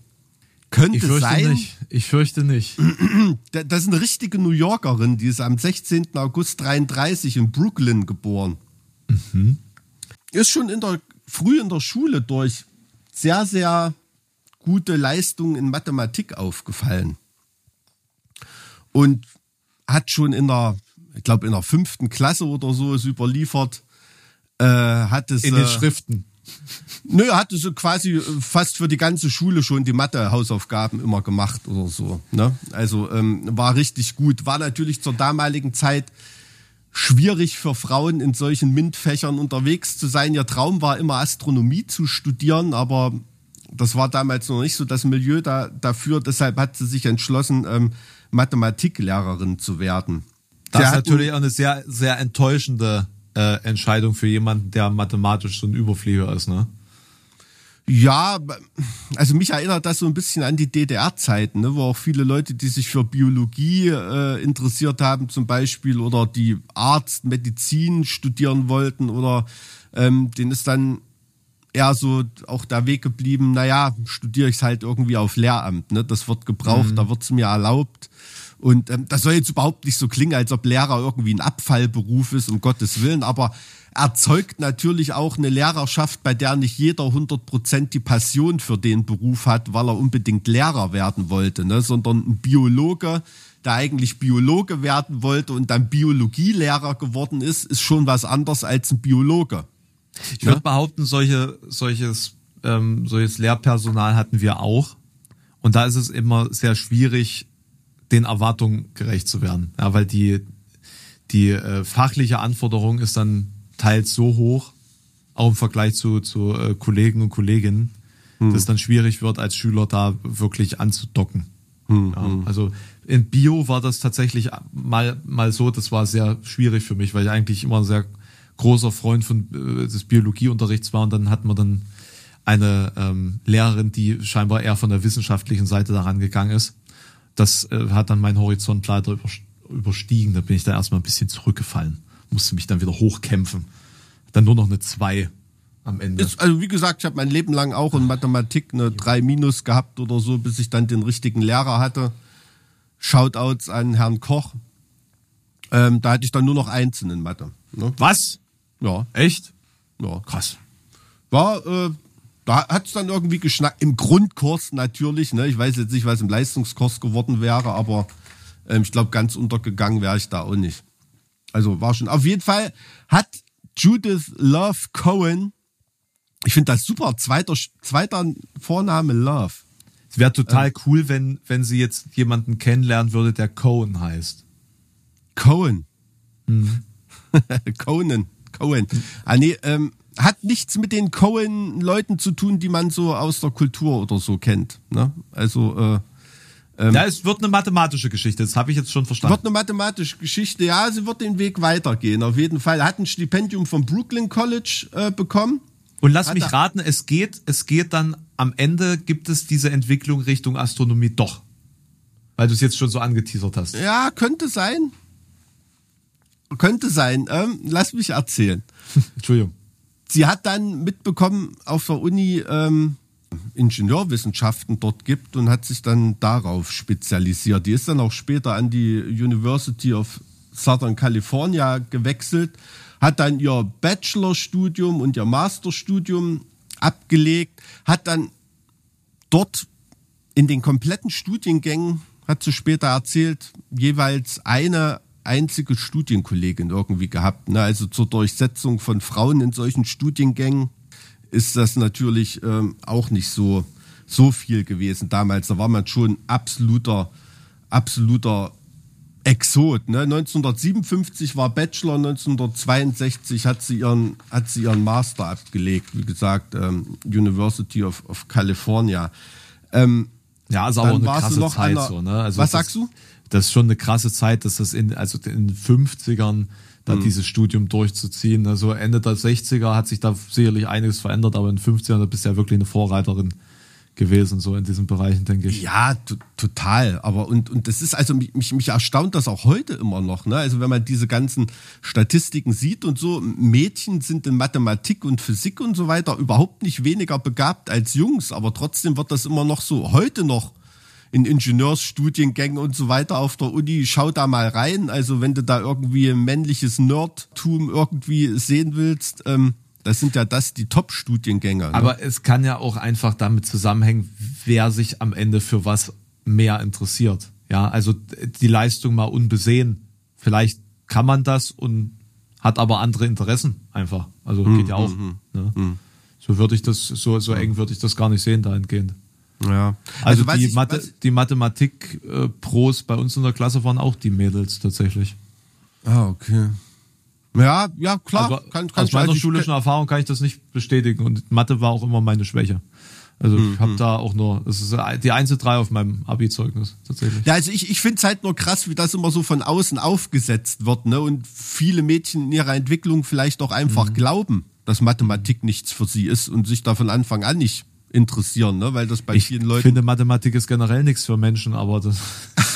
Könnte Ich fürchte sein. nicht. Ich fürchte nicht. Da- Das ist eine richtige New Yorkerin, die ist am 16. August 33 in Brooklyn geboren. Ist schon in der, früh in der Schule durch sehr, sehr gute Leistungen in Mathematik aufgefallen. Und hat schon in der, ich glaube in der fünften Klasse oder so ist überliefert, äh, hat es In den äh, Schriften. Nö, er hatte so quasi äh, fast für die ganze Schule schon die Mathe-Hausaufgaben immer gemacht oder so. Ne? Also ähm, war richtig gut. War natürlich zur damaligen Zeit schwierig für Frauen in solchen MINT-Fächern unterwegs zu sein. Ihr Traum war immer Astronomie zu studieren, aber das war damals noch nicht so das Milieu da, dafür. Deshalb hat sie sich entschlossen, ähm, Mathematiklehrerin zu werden. Das ist natürlich auch eine sehr, sehr enttäuschende äh, Entscheidung für jemanden, der mathematisch so ein Überflieger ist, ne? Ja, also mich erinnert das so ein bisschen an die DDR-Zeiten, ne, wo auch viele Leute, die sich für Biologie äh, interessiert haben zum Beispiel oder die Arzt, Medizin studieren wollten oder ähm, denen ist dann eher so auch der Weg geblieben, naja, studiere ich es halt irgendwie auf Lehramt, ne? das wird gebraucht, da wird's mir erlaubt. Und ähm, das soll jetzt überhaupt nicht so klingen, als ob Lehrer irgendwie ein Abfallberuf ist, um Gottes Willen, aber erzeugt natürlich auch eine Lehrerschaft, bei der nicht jeder 100% die Passion für den Beruf hat, weil er unbedingt Lehrer werden wollte, ne? sondern ein Biologe, der eigentlich Biologe werden wollte und dann Biologielehrer geworden ist, ist schon was anderes als ein Biologe. Ich würde behaupten, solche, solches, ähm, solches Lehrpersonal hatten wir auch. Und da ist es immer sehr schwierig, den Erwartungen gerecht zu werden. Ja, weil die, die äh, fachliche Anforderung ist dann teils so hoch, auch im Vergleich zu, zu äh, Kollegen und Kolleginnen, dass es dann schwierig wird, als Schüler da wirklich anzudocken. Ja, also in Bio war das tatsächlich mal, mal so, das war sehr schwierig für mich, weil ich eigentlich immer ein sehr großer Freund von äh, des Biologieunterrichts war und dann hat man dann eine ähm, Lehrerin, die scheinbar eher von der wissenschaftlichen Seite daran gegangen ist. Das äh, hat dann meinen Horizont leider über, überstiegen. Da bin ich dann erstmal ein bisschen zurückgefallen, musste mich dann wieder hochkämpfen. Dann nur noch eine 2 am Ende. Ist, also wie gesagt, ich habe mein Leben lang auch in Mathematik eine 3 minus gehabt oder so, bis ich dann den richtigen Lehrer hatte. Shoutouts an Herrn Koch. Ähm, da hatte ich dann nur noch Einsen in Mathe. Ne? Was? Ja, Echt? ja. Krass. War, äh, da hat's dann irgendwie geschnackt. Im Grundkurs natürlich, ne? Ich weiß jetzt nicht, was im Leistungskurs geworden wäre, aber ähm, ich glaube, ganz untergegangen wäre ich da auch nicht. Also war schon. Auf jeden Fall hat Judith Love Cohen, ich finde das super, zweiter, zweiter Vorname Love. Es wäre total cool, wenn, wenn sie jetzt jemanden kennenlernen würde, der Cohen heißt. Cohen. Conan. Cohen. Ah, nee, ähm, hat nichts mit den Cohen-Leuten zu tun, die man so aus der Kultur oder so kennt. Ne? Also, äh, ja, es wird eine mathematische Geschichte, das habe ich jetzt schon verstanden. Wird eine mathematische Geschichte, ja, sie wird den Weg weitergehen, auf jeden Fall. Hat ein Stipendium vom Brooklyn College äh, bekommen. Und lass Hat mich raten, es geht, es geht dann am Ende gibt es diese Entwicklung Richtung Astronomie doch. Weil du es jetzt schon so angeteasert hast. Ja, könnte sein. Könnte sein. Ähm, lass mich erzählen. Entschuldigung. Sie hat dann mitbekommen, auf der Uni ähm, Ingenieurwissenschaften dort gibt und hat sich dann darauf spezialisiert. Die ist dann auch später an die University of Southern California gewechselt, hat dann ihr Bachelorstudium und ihr Masterstudium abgelegt, hat dann dort in den kompletten Studiengängen, hat sie später erzählt, jeweils eine einzige Studienkollegin irgendwie gehabt. Ne? Also zur Durchsetzung von Frauen in solchen Studiengängen ist das natürlich ähm, auch nicht so, so viel gewesen damals. Da war man schon absoluter, absoluter Exot. Ne? 1957 war Bachelor, 1962 hat sie ihren, hat sie ihren Master abgelegt. Wie gesagt, ähm, University of, of California. Ähm, Ja, ist aber auch eine krasse noch Zeit der- so, ne? Also Was sagst du? Das ist schon eine krasse Zeit, dass das in, also in den 50ern da Hm. dieses Studium durchzuziehen. Also Ende der 60er hat sich da sicherlich einiges verändert, aber in den 50ern da bist du ja wirklich eine Vorreiterin gewesen, so in diesen Bereichen, denke ich. Ja, total. Aber und, und das ist also mich, mich, mich erstaunt das auch heute immer noch. Ne? Also wenn man diese ganzen Statistiken sieht und so, Mädchen sind in Mathematik und Physik und so weiter überhaupt nicht weniger begabt als Jungs, aber trotzdem wird das immer noch so heute noch in Ingenieursstudiengängen und so weiter auf der Uni. Schau da mal rein. Also wenn du da irgendwie ein männliches Nerdtum irgendwie sehen willst, ähm, das sind ja das die Top-Studiengänge. Ne? Aber es kann ja auch einfach damit zusammenhängen, wer sich am Ende für was mehr interessiert. Ja, also die Leistung mal unbesehen. Vielleicht kann man das und hat aber andere Interessen einfach. Also Hm, geht ja auch. ne? So würde ich das, so, so eng würde ich das gar nicht sehen dahingehend. Ja. Also, was die, ich- Mathe, die Mathematik-Pros bei uns in der Klasse waren auch die Mädels tatsächlich. Ah, okay. Ja, ja, klar. Also, kann, kann aus meiner also schulischen Erfahrung kann ich das nicht bestätigen und Mathe war auch immer meine Schwäche. Also Mhm. ich habe da auch nur, das ist die einzige drei auf meinem Abi-Zeugnis tatsächlich. Ja, also ich, ich finde es halt nur krass, wie das immer so von außen aufgesetzt wird, ne? Und viele Mädchen in ihrer Entwicklung vielleicht auch einfach Mhm. glauben, dass Mathematik nichts für sie ist und sich da von Anfang an nicht interessieren, ne? Weil das bei Ich vielen Leuten. finde Mathematik ist generell nichts für Menschen, aber das,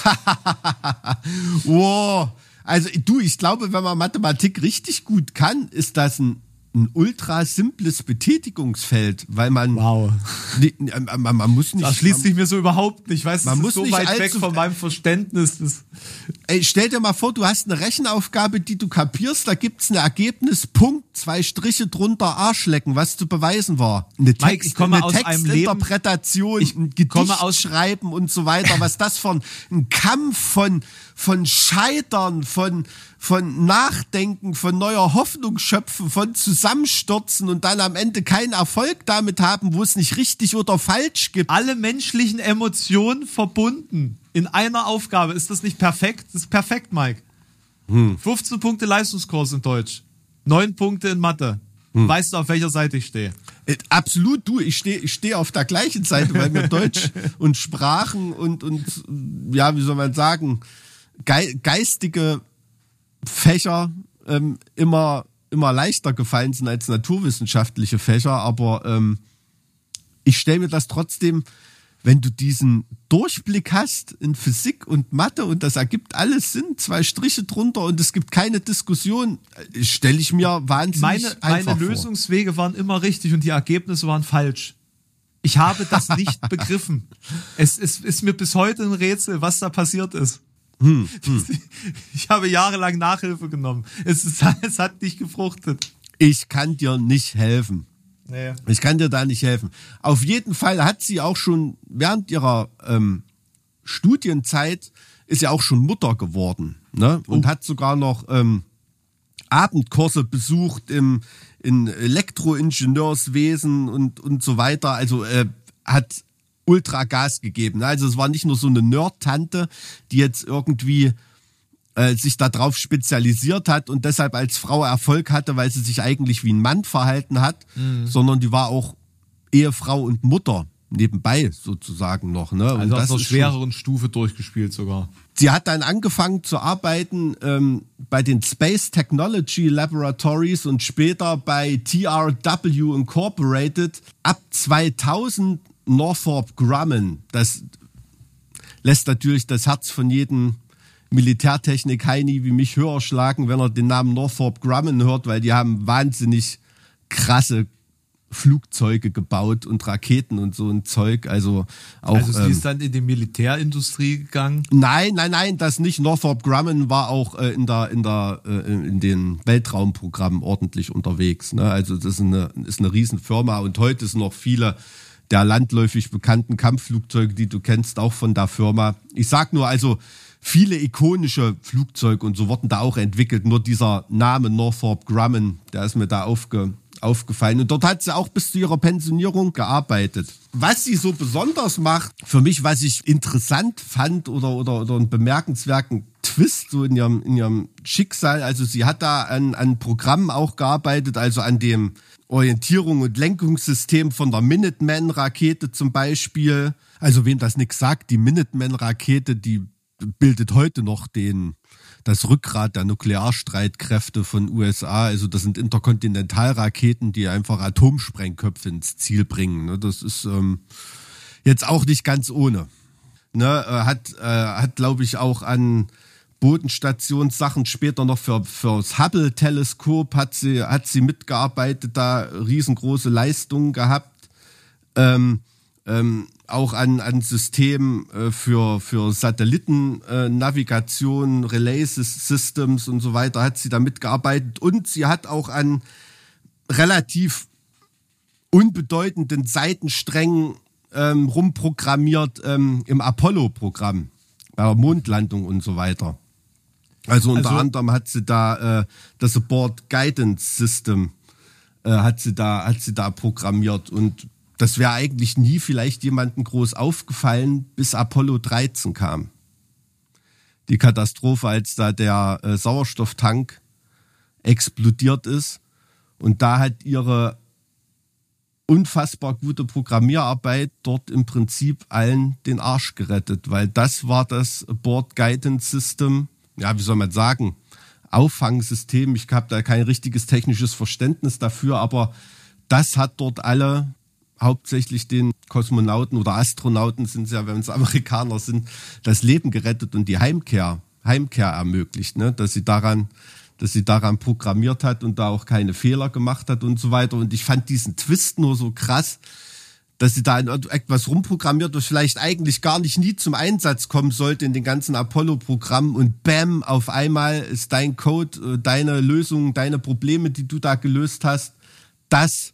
wow. Also du, ich glaube, wenn man Mathematik richtig gut kann, ist das ein, ein ultra simples Betätigungsfeld, weil man, wow. Nee, man, man, muss nicht. Das schließt sich mir so überhaupt nicht. Ich weiß, Man muss ist so weit weg von meinem Verständnis. Das, Ey, stell dir mal vor, du hast eine Rechenaufgabe, die du kapierst, da gibt's ein Ergebnis, Punkt, zwei Striche drunter, Arschlecken, was zu beweisen war. Eine, Mike, Text, ich komme eine Textinterpretation, Ich ein Gedicht komme aus- schreiben und so weiter, was das von ein Kampf von, von Scheitern, von, von Nachdenken, von neuer Hoffnung schöpfen, von Zusammenstürzen und dann am Ende keinen Erfolg damit haben, wo es nicht richtig oder falsch gibt. Alle menschlichen Emotionen verbunden in einer Aufgabe. Ist das nicht perfekt? Das ist perfekt, Mike. 15 Punkte Leistungskurs in Deutsch. 9 Punkte in Mathe. Weißt du, auf welcher Seite ich stehe? Äh, Absolut, du, ich stehe ich steh auf der gleichen Seite, weil mir Deutsch und Sprachen und, und ja, wie soll man sagen, gei geistige Fächer ähm, immer, immer leichter gefallen sind als naturwissenschaftliche Fächer, aber ähm, ich stelle mir das trotzdem, wenn du diesen Durchblick hast in Physik und Mathe und das ergibt alles Sinn, zwei Striche drunter und es gibt keine Diskussion, äh, stelle ich mir wahnsinnig Meine, meine einfach vor. Lösungswege waren immer richtig und die Ergebnisse waren falsch. Ich habe das nicht begriffen. Es, es ist mir bis heute ein Rätsel, was da passiert ist. Hm, Ich habe jahrelang Nachhilfe genommen. Es, ist, es hat nicht gefruchtet. Ich kann dir nicht helfen. Nee. Ich kann dir da nicht helfen. Auf jeden Fall hat sie auch schon während ihrer ähm, Studienzeit ist ja auch schon Mutter geworden, ne? Und hat sogar noch ähm, Abendkurse besucht im in Elektroingenieurswesen und und so weiter. Also äh, hat ultra Gas gegeben. ne? Also es war nicht nur so eine Nerd-Tante, die jetzt irgendwie äh, sich darauf spezialisiert hat und deshalb als Frau Erfolg hatte, weil sie sich eigentlich wie ein Mann verhalten hat, sondern die war auch Ehefrau und Mutter nebenbei sozusagen noch. Ne? und Also auf einer ist schon- schwereren Stufe durchgespielt sogar. Sie hat dann angefangen zu arbeiten ähm, bei den Space Technology Laboratories und später bei TRW Incorporated. Ab 2000 Northrop Grumman. Das lässt natürlich das Herz von jedem Militärtechnik-Heini wie mich höher schlagen, wenn er den Namen Northrop Grumman hört, weil die haben wahnsinnig krasse Flugzeuge gebaut und Raketen und so ein Zeug. Also auch Also sie ähm, ist dann in die Militärindustrie gegangen. Nein, nein, nein, das nicht. Northrop Grumman war auch äh, in der in der äh, in den Weltraumprogrammen ordentlich unterwegs. Ne? Also das ist eine ist eine Riesenfirma und heute sind noch viele der landläufig bekannten Kampfflugzeuge, die du kennst, auch von der Firma. Ich sag nur also viele ikonische Flugzeuge und so wurden da auch entwickelt. Nur dieser Name Northrop Grumman, der ist mir da aufge aufgefallen. Und dort hat sie auch bis zu ihrer Pensionierung gearbeitet. Was sie so besonders macht, für mich, was ich interessant fand oder, oder, oder einen bemerkenswerten Twist so in ihrem, in ihrem Schicksal, also sie hat da an, an Programmen auch gearbeitet, also an dem Orientierung und Lenkungssystem von der Minuteman-Rakete zum Beispiel. Also wem das nichts sagt, die Minuteman-Rakete, die bildet heute noch den, das Rückgrat der Nuklearstreitkräfte von USA. Also das sind Interkontinentalraketen, die einfach Atomsprengköpfe ins Ziel bringen. Ne? Das ist ähm, jetzt auch nicht ganz ohne. Ne? Äh, hat, äh, hat glaube ich, auch an Bodenstationssachen später noch für fürs Hubble-Teleskop hat sie, hat sie mitgearbeitet, da riesengroße Leistungen gehabt. Ähm, ähm, auch an, an Systemen äh, für, für Satellitennavigation, äh, Navigation, Relay Systems und so weiter hat sie da mitgearbeitet. Und sie hat auch an relativ unbedeutenden Seitensträngen ähm, rumprogrammiert ähm, im Apollo-Programm, bei der Mondlandung und so weiter. Also unter Also- anderem hat sie da äh, das Support Guidance System äh, hat sie da hat sie da programmiert und das wäre eigentlich nie vielleicht jemandem groß aufgefallen, bis Apollo 13 kam. Die Katastrophe, als da der äh, Sauerstofftank explodiert ist und da hat ihre unfassbar gute Programmierarbeit dort im Prinzip allen den Arsch gerettet, weil das war das Board Guidance System, ja, wie soll man sagen, Auffangsystem. Ich habe da kein richtiges technisches Verständnis dafür, aber das hat dort alle, hauptsächlich den Kosmonauten oder Astronauten sind es ja, wenn es Amerikaner sind, das Leben gerettet und die Heimkehr, Heimkehr ermöglicht, ne? dass sie daran dass sie daran programmiert hat und da auch keine Fehler gemacht hat und so weiter. Und ich fand diesen Twist nur so krass, dass sie da etwas rumprogrammiert, was vielleicht eigentlich gar nicht nie zum Einsatz kommen sollte in den ganzen Apollo-Programmen und bam, auf einmal ist dein Code, äh, deine Lösung, deine Probleme, die du da gelöst hast, das,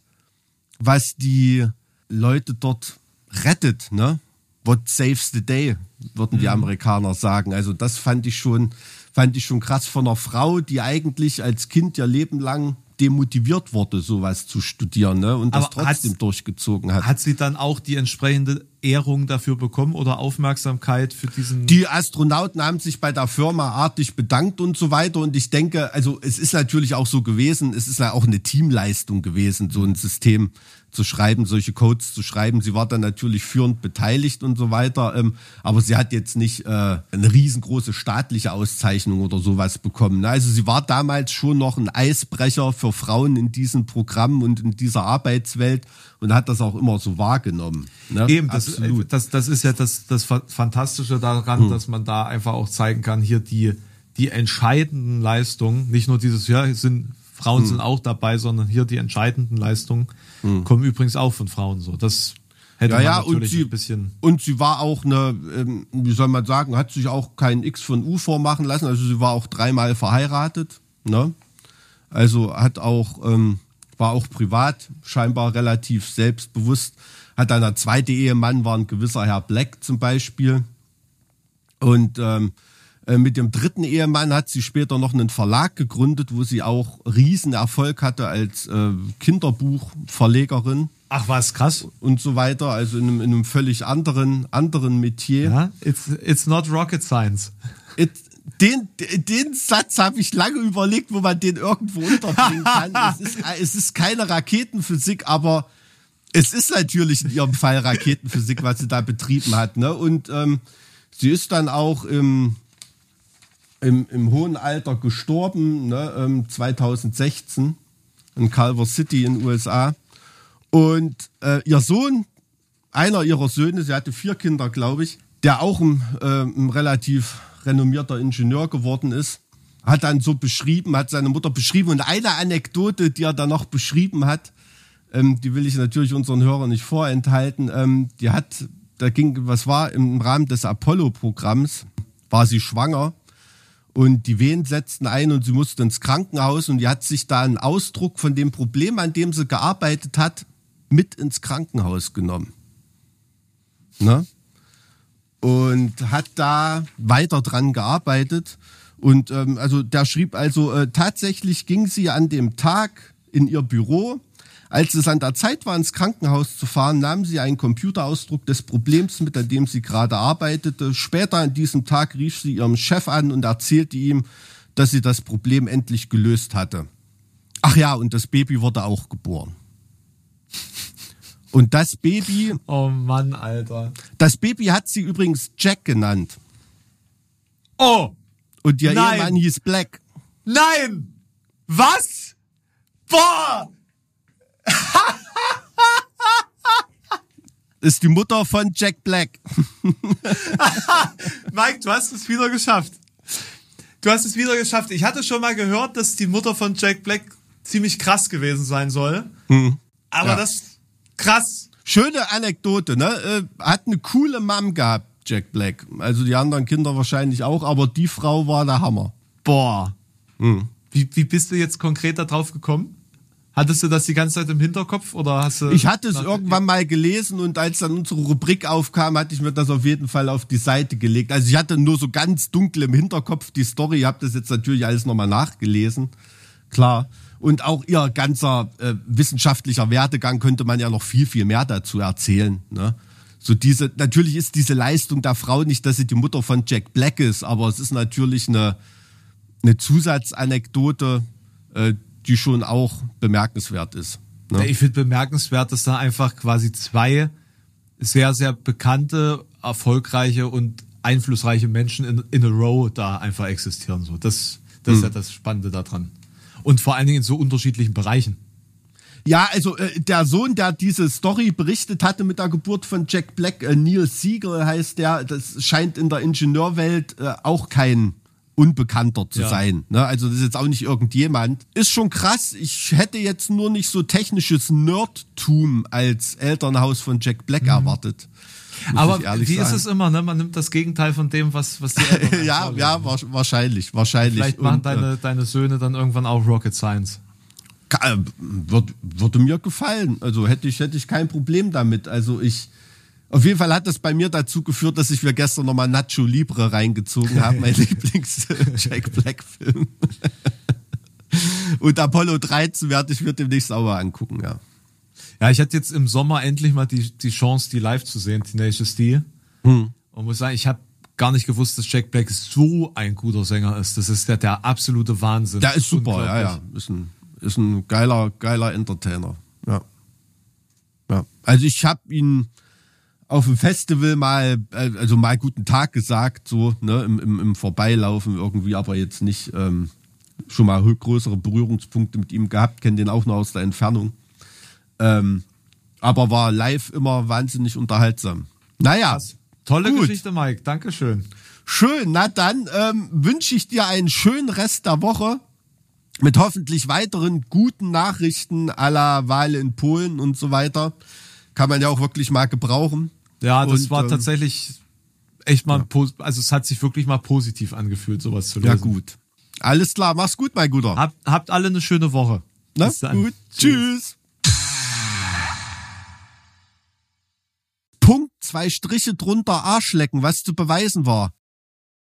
was die Leute dort rettet, ne? What saves the day, würden die Amerikaner sagen. Also das fand ich schon, fand ich schon krass von einer Frau, die eigentlich als Kind ihr Leben lang demotiviert wurde, sowas zu studieren, ne? Und das Aber trotzdem durchgezogen hat. Hat sie dann auch die entsprechende Ehrung dafür bekommen oder Aufmerksamkeit für diesen. Die Astronauten haben sich bei der Firma artig bedankt und so weiter. Und ich denke, also es ist natürlich auch so gewesen, es ist ja auch eine Teamleistung gewesen, so ein System zu schreiben, solche Codes zu schreiben. Sie war dann natürlich führend beteiligt und so weiter. Ähm, aber sie hat jetzt nicht äh, eine riesengroße staatliche Auszeichnung oder sowas bekommen. ne? Also sie war damals schon noch ein Eisbrecher für Frauen in diesem Programm und in dieser Arbeitswelt und hat das auch immer so wahrgenommen. Ne? Eben, das, Absolut. das, das ist ja das, das Fa- Fantastische daran, dass man da einfach auch zeigen kann, hier die, die entscheidenden Leistungen, nicht nur dieses, ja, sind, Frauen sind auch dabei, sondern hier die entscheidenden Leistungen kommen übrigens auch von Frauen so. Das hätte Ja, man ja, und natürlich sie, ein bisschen. und sie war auch eine, ähm, wie soll man sagen, hat sich auch kein X von U vormachen lassen. Also sie war auch dreimal verheiratet. Ne? Also hat auch, ähm, war auch privat scheinbar relativ selbstbewusst. Hat dann der zweite Ehemann, war ein gewisser Herr Black zum Beispiel. Und ähm, äh, mit dem dritten Ehemann hat sie später noch einen Verlag gegründet, wo sie auch riesen Erfolg hatte als äh, Kinderbuchverlegerin Ach, was krass. und so weiter, also in einem, in einem völlig anderen, anderen Metier. Ja, it's, it's not rocket science. It, den, den Satz habe ich lange überlegt, wo man den irgendwo unterbringen kann. es, ist, es ist keine Raketenphysik, aber es ist natürlich in ihrem Fall Raketenphysik, was sie da betrieben hat. Ne? Und ähm, sie ist dann auch im, im, im hohen Alter gestorben, ne? ähm, 2016 in Culver City in den USA. Und äh, ihr Sohn, einer ihrer Söhne, sie hatte vier Kinder, glaube ich, der auch ein, äh, ein relativ renommierter Ingenieur geworden ist, hat dann so beschrieben, hat seine Mutter beschrieben und eine Anekdote, die er dann noch beschrieben hat, ähm, die will ich natürlich unseren Hörern nicht vorenthalten, ähm, die hat, da ging, was war im Rahmen des Apollo-Programms, war sie schwanger und die Wehen setzten ein und sie musste ins Krankenhaus und die hat sich da einen Ausdruck von dem Problem, an dem sie gearbeitet hat, mit ins Krankenhaus genommen. Ne? Und hat da weiter dran gearbeitet. Und ähm, also der schrieb also, äh, tatsächlich ging sie an dem Tag in ihr Büro. Als es an der Zeit war, ins Krankenhaus zu fahren, nahm sie einen Computerausdruck des Problems mit, an dem sie gerade arbeitete. Später an diesem Tag rief sie ihrem Chef an und erzählte ihm, dass sie das Problem endlich gelöst hatte. Ach ja, und das Baby wurde auch geboren. Und das Baby, Oh Mann, Alter. das Baby hat sie übrigens Jack genannt. Oh! Und ihr Nein. Ehemann hieß Black. Nein! Was? Boah! Ist die Mutter von Jack Black. Mike, du hast es wieder geschafft. Du hast es wieder geschafft. Ich hatte schon mal gehört, dass die Mutter von Jack Black ziemlich krass gewesen sein soll. Aber Ja. das krass. Schöne Anekdote, ne? Äh, Hat eine coole Mom gehabt, Jack Black. Also die anderen Kinder wahrscheinlich auch, aber die Frau war der Hammer. Boah. Wie, wie bist du jetzt konkret da drauf gekommen? Hattest du das die ganze Zeit im Hinterkopf oder hast du? Ich hatte es irgendwann mal gelesen und als dann unsere Rubrik aufkam, hatte ich mir das auf jeden Fall auf die Seite gelegt. Also ich hatte nur so ganz dunkel im Hinterkopf die Story, habe das jetzt natürlich alles nochmal nachgelesen. Klar. Und auch ihr ganzer äh, wissenschaftlicher Werdegang könnte man ja noch viel, viel mehr dazu erzählen. Ne? So diese, natürlich ist diese Leistung der Frau nicht, dass sie die Mutter von Jack Black ist, aber es ist natürlich eine, eine Zusatzanekdote, äh, die schon auch bemerkenswert ist. Ne? Ich finde bemerkenswert, dass da einfach quasi zwei sehr, sehr bekannte, erfolgreiche und einflussreiche Menschen in, in a row da einfach existieren. So, das, das ist ja das Spannende daran. Und vor allen Dingen in so unterschiedlichen Bereichen. Ja, also äh, der Sohn, der diese Story berichtet hatte mit der Geburt von Jack Black, äh, Neil Siegel heißt der, das scheint in der Ingenieurwelt äh, auch kein Unbekannter zu Ja. sein. Ne? Also das ist jetzt auch nicht irgendjemand. Ist schon krass. Ich hätte jetzt nur nicht so technisches Nerdtum als Elternhaus von Jack Black erwartet. Muss Mhm. Aber ich ehrlich wie ist sagen. es immer, ne? Man nimmt das Gegenteil von dem, was, was die Eltern ja, vorleben. ja, wa- wahrscheinlich, wahrscheinlich. Vielleicht machen Und, äh, deine, deine Söhne dann irgendwann auch Rocket Science. Äh, Würd, würde mir gefallen. Also hätte ich, hätte ich kein Problem damit. Also ich, auf jeden Fall hat das bei mir dazu geführt, dass ich mir gestern nochmal Nacho Libre reingezogen habe, mein Lieblings-Jack Black-Film. Und Apollo 13 werde ich mir demnächst auch mal angucken, ja. Ja, ich hatte jetzt im Sommer endlich mal die, die Chance, die live zu sehen, Tenacious D. Hm. Und muss sagen, ich habe gar nicht gewusst, dass Jack Black so ein guter Sänger ist. Das ist der, der absolute Wahnsinn. Der ist super, ja, ja. Ist ein, ist ein geiler, geiler Entertainer. Ja. ja. Also ich habe ihn auf dem Festival mal, äh, also mal guten Tag gesagt, so, ne, im, im, im Vorbeilaufen irgendwie, aber jetzt nicht ähm, schon mal größere Berührungspunkte mit ihm gehabt, kenne den auch nur aus der Entfernung. Ähm, aber war live immer wahnsinnig unterhaltsam. Naja. Tolle Gut. Geschichte, Mike. Dankeschön. Schön, na dann ähm, wünsche ich dir einen schönen Rest der Woche mit hoffentlich weiteren guten Nachrichten aller Wahl in Polen und so weiter. Kann man ja auch wirklich mal gebrauchen. Ja, das Und, war ähm, tatsächlich echt mal, pos- also es hat sich wirklich mal positiv angefühlt, sowas zu lösen. Ja gut. Alles klar, mach's gut, mein Guter. Habt, habt alle eine schöne Woche. Na, Bis dann. gut, tschüss. Punkt, zwei Striche drunter, Arschlecken, was zu beweisen war.